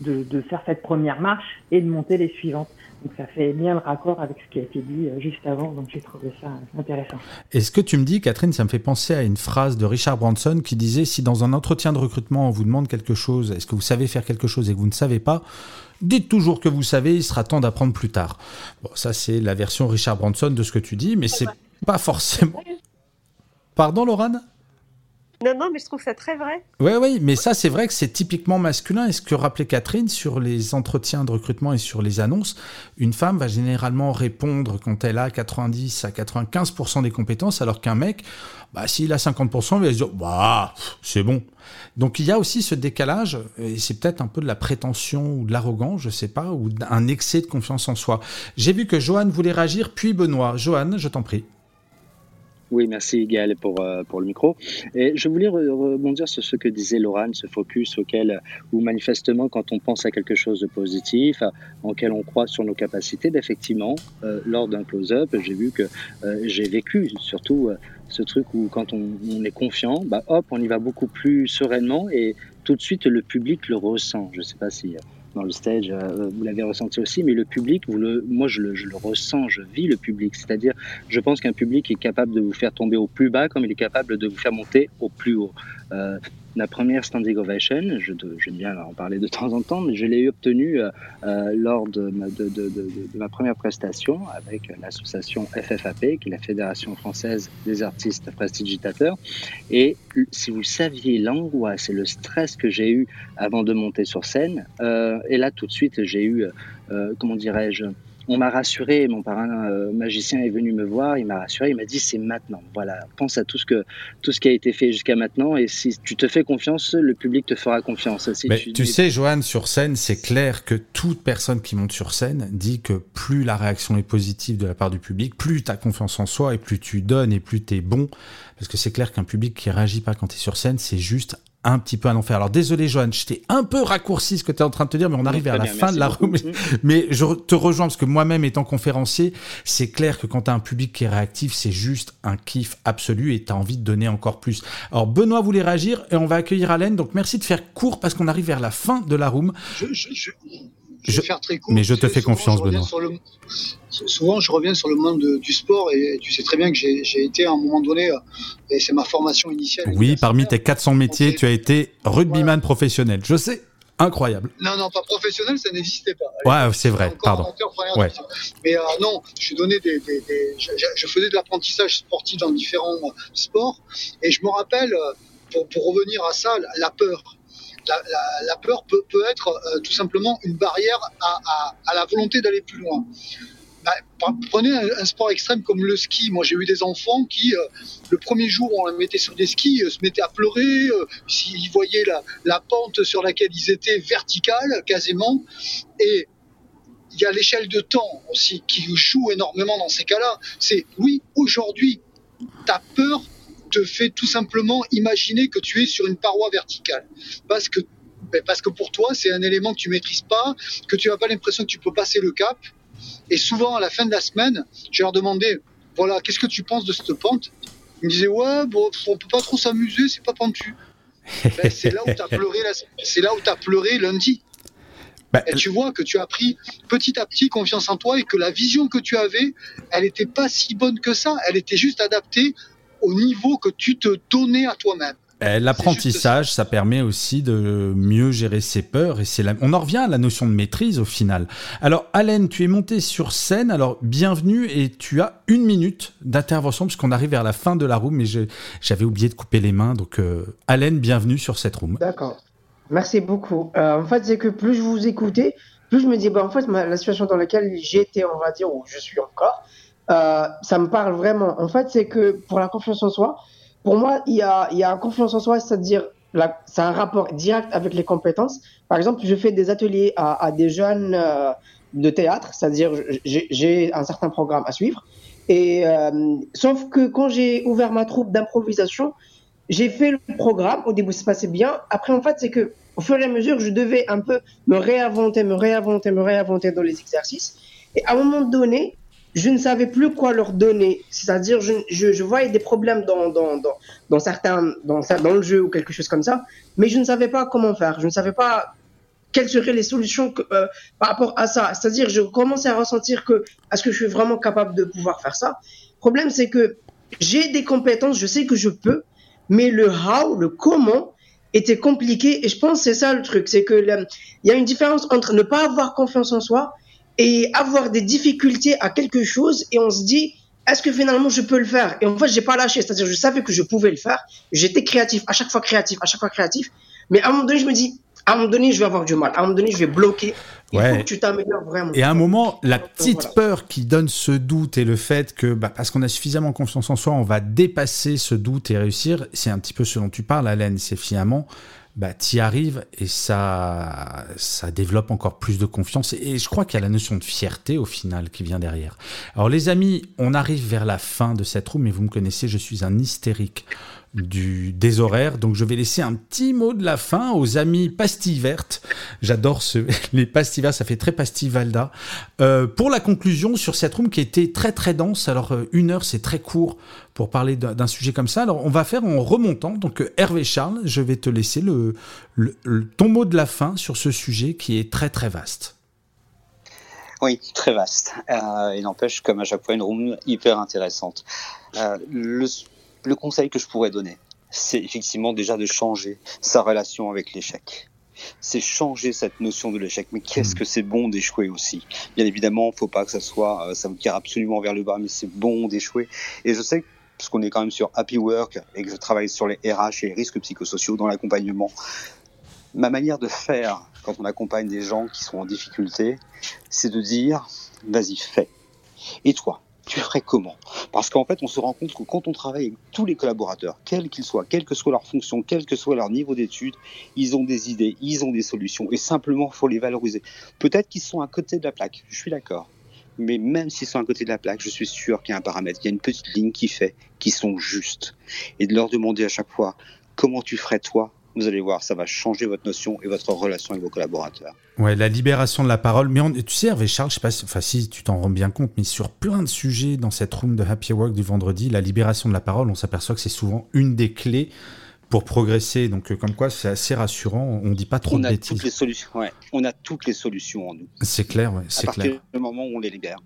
de, de, faire cette première marche et de monter les suivantes. Donc ça fait bien le raccord avec ce qui a été dit euh, juste avant, donc j'ai trouvé ça intéressant. Et ce que tu me dis, Catherine, ça me fait penser à une phrase de Richard Branson qui disait si dans un entretien de recrutement on vous demande quelque chose, est-ce que vous savez faire quelque chose et que vous ne savez pas, dites toujours que vous savez, il sera temps d'apprendre plus tard. Bon, ça c'est la version Richard Branson de ce que tu dis, mais c'est pas forcément. Pardon, Laurane non, non, mais je trouve ça très vrai. Oui, oui, mais ça, c'est vrai que c'est typiquement masculin. Et ce que rappelait Catherine sur les entretiens de recrutement et sur les annonces, une femme va généralement répondre quand elle a 90 à 95% des compétences, alors qu'un mec, bah, s'il a 50%, il va se dire, bah, c'est bon. Donc il y a aussi ce décalage, et c'est peut-être un peu de la prétention ou de l'arrogance, je sais pas, ou un excès de confiance en soi. J'ai vu que Johan voulait réagir, puis Benoît. Johan, je t'en prie. Oui, merci Gaël pour, euh, pour le micro. Et je voulais rebondir sur ce que disait Laurent, ce focus auquel, ou manifestement, quand on pense à quelque chose de positif, en lequel on croit sur nos capacités, ben, effectivement, euh, lors d'un close-up, j'ai vu que euh, j'ai vécu surtout ce truc où quand on, on est confiant, bah, hop, on y va beaucoup plus sereinement et tout de suite le public le ressent. Je ne sais pas si dans le stage, euh, vous l'avez ressenti aussi, mais le public, moi je le, je le ressens, je vis le public. C'est-à-dire, je pense qu'un public est capable de vous faire tomber au plus bas comme il est capable de vous faire monter au plus haut. Euh, la première standing ovation, j'aime bien en parler de temps en temps, mais je l'ai obtenue euh, euh, lors de ma, ma, première prestation avec l'association FFAP, qui est la Fédération française des artistes prestigitateurs. Et si vous saviez l'angoisse et le stress que j'ai eu avant de monter sur scène, euh, et là tout de suite j'ai eu, comment dirais-je, on m'a rassuré, mon parrain euh, magicien est venu me voir, il m'a rassuré, il m'a dit c'est maintenant. Voilà, pense à tout ce que tout ce qui a été fait jusqu'à maintenant et si tu te fais confiance, le public te fera confiance. Mais tu, sais, Joanne, sur scène, c'est clair que toute personne qui monte sur scène dit que plus la réaction est positive de la part du public, plus tu as confiance en soi et plus tu donnes et plus tu es bon. Parce que c'est clair qu'un public qui réagit pas quand tu es sur scène, c'est juste un petit peu à l'enfer. Alors désolé Joanne, je t'ai un peu raccourci ce que tu es en train de te dire, mais on arrive vers la fin de la room. Mais je te rejoins parce que moi-même étant conférencier, c'est clair que quand tu as un public qui est réactif, c'est juste un kiff absolu et tu as envie de donner encore plus. Alors Benoît voulait réagir et on va accueillir Alain. Donc merci de faire court parce qu'on arrive vers la fin de la room. Je, je, je, vais faire très court. Mais je te fais confiance Benoît. souvent je reviens sur le monde du sport et tu sais très bien que j'ai été à un moment donné, euh, et c'est ma formation initiale. Oui, parmi tes 400 métiers, tu as été rugbyman professionnel. Je sais. Incroyable. Non, non, pas professionnel, ça n'existait pas. Ouais, c'est vrai, pardon. Ouais. Mais euh, non, je, donnais des, des, des je, je, faisais de l'apprentissage sportif dans différents sports. Et je me rappelle, euh, pour, pour revenir à ça, la peur. La, peur peut, être euh, tout simplement une barrière à, la volonté d'aller plus loin. Bah, prenez un, sport extrême comme le ski. Moi, j'ai eu des enfants qui, euh, le premier jour où on les mettait sur des skis, euh, se mettaient à pleurer euh, s'ils voyaient la, la, pente sur laquelle ils étaient verticale, quasiment. Et il y a l'échelle de temps aussi qui joue énormément dans ces cas-là. C'est oui, aujourd'hui, ta peur te fait tout simplement imaginer que tu es sur une paroi verticale. Parce que, ben, parce que pour toi, c'est un élément que tu maîtrises pas, que tu n'as pas l'impression que tu peux passer le cap. Et souvent, à la fin de la semaine, je leur demandais, voilà, qu'est-ce que tu penses de cette pente? Ils me disaient, ouais, bon, on peut pas trop s'amuser, c'est pas pentu. ben, c'est là où tu as pleuré, c'est là où as pleuré lundi. Ben, et tu vois que tu as pris petit à petit confiance en toi et que la vision que tu avais, elle n'était pas si bonne que ça. Elle était juste adaptée au niveau que tu te donnais à toi-même. Eh, l'apprentissage, ça permet aussi de mieux gérer ses peurs et c'est la... on en revient à la notion de maîtrise au final. Alors, Alain, tu es monté sur scène. Alors, bienvenue et tu as une minute d'intervention puisqu'on arrive vers la fin de la room, mais j'avais oublié de couper les mains. Donc, euh, Alain, bienvenue sur cette room. D'accord. Merci beaucoup. Euh, en fait, c'est que plus je vous écoutais, plus je me dis, bah, en fait, la situation dans laquelle j'étais, on va dire, où je suis encore, euh, ça me parle vraiment. En fait, c'est que pour la confiance en soi, pour moi, il y a, il y a confiance en soi, c'est-à-dire c'est un rapport direct avec les compétences. Par exemple, je fais des ateliers à, à des jeunes euh, de théâtre, c'est-à-dire j'ai un certain programme à suivre. Et euh, sauf que quand j'ai ouvert ma troupe d'improvisation, j'ai fait le programme. Au début, ça se passait bien. Après, en fait, c'est que au fur et à mesure, je devais un peu me réinventer, me réinventer, me réinventer dans les exercices. Et à un moment donné, je ne savais plus quoi leur donner. C'est-à-dire, je, je, je, voyais des problèmes dans, dans, dans, dans certains, dans, dans le jeu ou quelque chose comme ça, mais je ne savais pas comment faire. Je ne savais pas quelles seraient les solutions que, euh, par rapport à ça. C'est-à-dire, je commençais à ressentir que, est-ce que je suis vraiment capable de pouvoir faire ça? Le problème, c'est que j'ai des compétences, je sais que je peux, mais le how, le comment, était compliqué. Et je pense c'est ça le truc, c'est que il y a une différence entre ne pas avoir confiance en soi et avoir des difficultés à quelque chose et on se dit est-ce que finalement je peux le faire? Et en fait, j'ai pas lâché, c'est-à-dire je savais que je pouvais le faire. J'étais créatif, à chaque fois créatif, à chaque fois créatif. Mais à un moment donné, je me dis à un moment donné, je vais avoir du mal. À un moment donné, je vais bloquer. Il ouais. faut que tu t'améliores vraiment. Et à un moment, la petite voilà. peur qui donne ce doute et le fait que, bah, parce qu'on a suffisamment confiance en soi, on va dépasser ce doute et réussir, c'est un petit peu ce dont tu parles, Alain. C'est finalement bah, tu y arrives et ça, ça développe encore plus de confiance. Et je crois qu'il y a la notion de fierté au final qui vient derrière. Alors les amis, on arrive vers la fin de cette roue, mais vous me connaissez, je suis un hystérique du, des horaires. Donc je vais laisser un petit mot de la fin aux amis pastilles vertes. J'adore ce, les pastilles vertes, ça fait très pastille Valda. Euh, pour la conclusion sur cette room qui était très très dense, alors euh, une heure c'est très court pour parler d'un sujet comme ça. Alors on va faire en remontant. Donc euh, Hervé Charles, je vais te laisser le, le, le, ton mot de la fin sur ce sujet qui est très très vaste. Oui, très vaste. Euh, il n'empêche, comme à chaque fois, une room hyper intéressante. Euh, le, le conseil que je pourrais donner, c'est effectivement déjà de changer sa relation avec l'échec. C'est changer cette notion de l'échec. Mais qu'est-ce que c'est bon d'échouer aussi? Bien évidemment, il faut pas que ça soit, ça vous tire absolument vers le bas, mais c'est bon d'échouer. Et je sais parce qu'on est quand même sur Happy Work et que je travaille sur les RH et les risques psychosociaux dans l'accompagnement. Ma manière de faire quand on accompagne des gens qui sont en difficulté, c'est de dire, vas-y, fais. Et toi, tu ferais comment? Parce qu'en fait, on se rend compte que quand on travaille avec tous les collaborateurs, quels qu'ils soient, quelle que soit leur fonction, quel que soit leur niveau d'études, ils ont des idées, ils ont des solutions, et simplement, il faut les valoriser. Peut-être qu'ils sont à côté de la plaque, je suis d'accord. Mais même s'ils sont à côté de la plaque, je suis sûr qu'il y a un paramètre, qu'il y a une petite ligne qui fait qu'ils sont justes. Et de leur demander à chaque fois, comment tu ferais toi vous allez voir, ça va changer votre notion et votre relation avec vos collaborateurs. Ouais, la libération de la parole. Mais tu sais, Hervé Charles, je sais pas si, enfin, si tu t'en rends bien compte, mais sur plein de sujets dans cette room de Happy Work du vendredi, la libération de la parole, on s'aperçoit que c'est souvent une des clés pour progresser. Donc, euh, comme quoi, c'est assez rassurant. On ne dit pas trop on de a bêtises. Toutes les solutions, ouais. On a toutes les solutions en nous. C'est clair, ouais, c'est À clair. partir du moment où on les libère.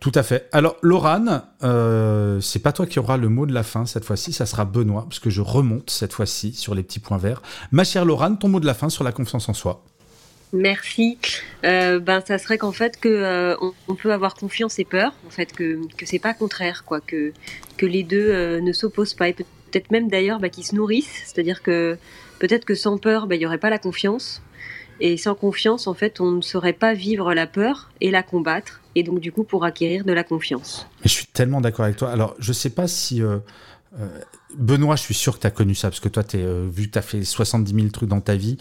Tout à fait. Alors, Laurane, euh, c'est pas toi qui auras le mot de la fin cette fois-ci, ça sera Benoît, parce que je remonte cette fois-ci sur les petits points verts. Ma chère Laurane, ton mot de la fin sur la confiance en soi. Merci. Euh, ben, ça serait qu'en fait que euh, on, on peut avoir confiance et peur, en fait que que c'est pas contraire, quoi, que que les deux euh, ne s'opposent pas et peut-être même d'ailleurs bah, qu'ils se nourrissent. C'est-à-dire que peut-être que sans peur, bah, il y aurait pas la confiance, et sans confiance, en fait, on ne saurait pas vivre la peur et la combattre, et donc du coup pour acquérir de la confiance. Mais je suis tellement d'accord avec toi. Alors, je sais pas si. euh, euh, Benoît, je suis sûr que tu as connu ça, parce que toi, es, euh, vu que tu as fait 70 000 trucs dans ta vie,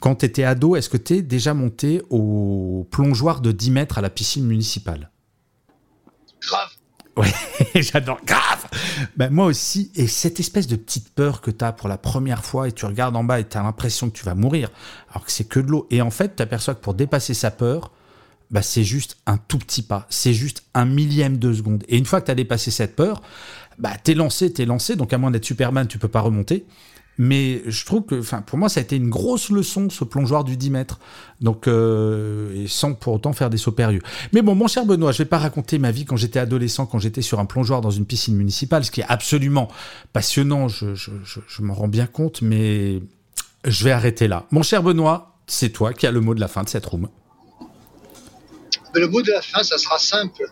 quand tu étais ado, est-ce que tu es déjà monté au plongeoir de 10 mètres à la piscine municipale? Grave. Ouais, j'adore. Grave ben, Moi aussi, et cette espèce de petite peur que tu as pour la première fois, et tu regardes en bas et tu as l'impression que tu vas mourir, alors que c'est que de l'eau. Et en fait, tu aperçois que pour dépasser sa peur, bah, c'est juste un tout petit pas, c'est juste un millième de seconde. Et une fois que tu as dépassé cette peur, bah, t'es lancé, t'es lancé, donc à moins d'être Superman, tu peux pas remonter. Mais je trouve que, pour moi, ça a été une grosse leçon, ce plongeoir du 10 mètres. Donc, euh, et sans pour autant faire des sauts périlleux. Mais bon, mon cher Benoît, je vais pas raconter ma vie quand j'étais adolescent, quand j'étais sur un plongeoir dans une piscine municipale, ce qui est absolument passionnant, je, je, m'en rends bien compte, mais je vais arrêter là. Mon cher Benoît, c'est toi qui as le mot de la fin de cette room. Le mot de la fin, ça sera simple.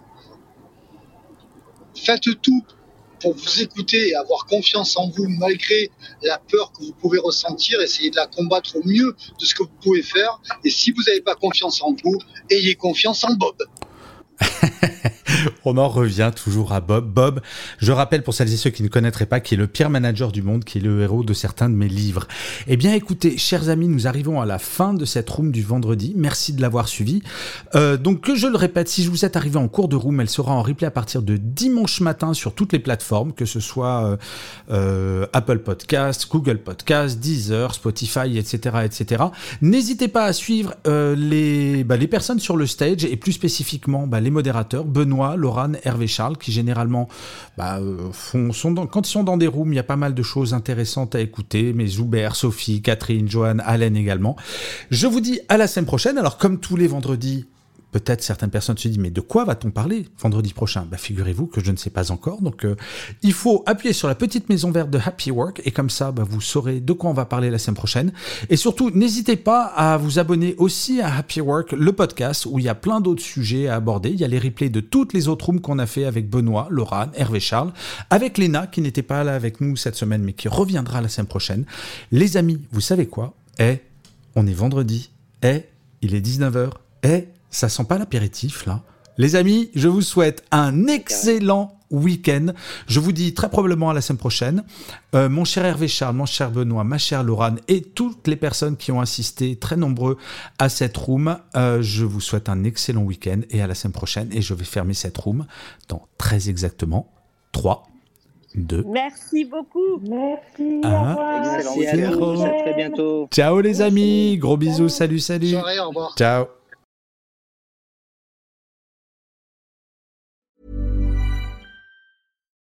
Faites tout pour vous écouter et avoir confiance en vous malgré la peur que vous pouvez ressentir. Essayez de la combattre au mieux de ce que vous pouvez faire. Et si vous n'avez pas confiance en vous, ayez confiance en Bob. On en revient toujours à Bob. Bob, je rappelle pour celles et ceux qui ne connaîtraient pas, qui est le pire manager du monde, qui est le héros de certains de mes livres. Eh bien, écoutez, chers amis, nous arrivons à la fin de cette room du vendredi. Merci de l'avoir suivi. Euh, donc, que je le répète, si vous êtes arrivé en cours de room, elle sera en replay à partir de dimanche matin sur toutes les plateformes, que ce soit euh, euh, Apple Podcast, Google Podcast, Deezer, Spotify, etc., etc. N'hésitez pas à suivre euh, les, bah, les personnes sur le stage et plus spécifiquement bah, les modérateurs, Benoît, Laurane, Hervé Charles, qui généralement bah, euh, font, quand ils sont dans des rooms, il y a pas mal de choses intéressantes à écouter, mais Zuber, Sophie, Catherine, Johan, Allen également. Je vous dis à la semaine prochaine. Alors comme tous les vendredis, Peut-être certaines personnes se disent mais de quoi va-t-on parler vendredi prochain? Bah, Figurez-vous que je ne sais pas encore. Donc euh, il faut appuyer sur la petite maison verte de Happy Work et comme ça bah, vous saurez de quoi on va parler la semaine prochaine. Et surtout n'hésitez pas à vous abonner aussi à Happy Work, le podcast où il y a plein d'autres sujets à aborder. Il y a les replays de toutes les autres rooms qu'on a fait avec Benoît, Laura, Hervé Charles, avec Léna qui n'était pas là avec nous cette semaine mais qui reviendra la semaine prochaine. Les amis, vous savez quoi? Eh, on est vendredi. Eh, il est 19h. Eh, ça sent pas l'apéritif là. Les amis, je vous souhaite un excellent week-end. Je vous dis très probablement à la semaine prochaine. Euh, mon cher Hervé Charles, mon cher Benoît, ma chère Laurane et toutes les personnes qui ont assisté, très nombreux, à cette room, euh, je vous souhaite un excellent week-end et à la semaine prochaine. Et je vais fermer cette room dans très exactement 3, 2, Merci beaucoup. Merci. Un, Excellent Merci à week-end. tous. À très bientôt. Ciao les amis, gros bisous, salut, salut. Soirée, au revoir. Ciao.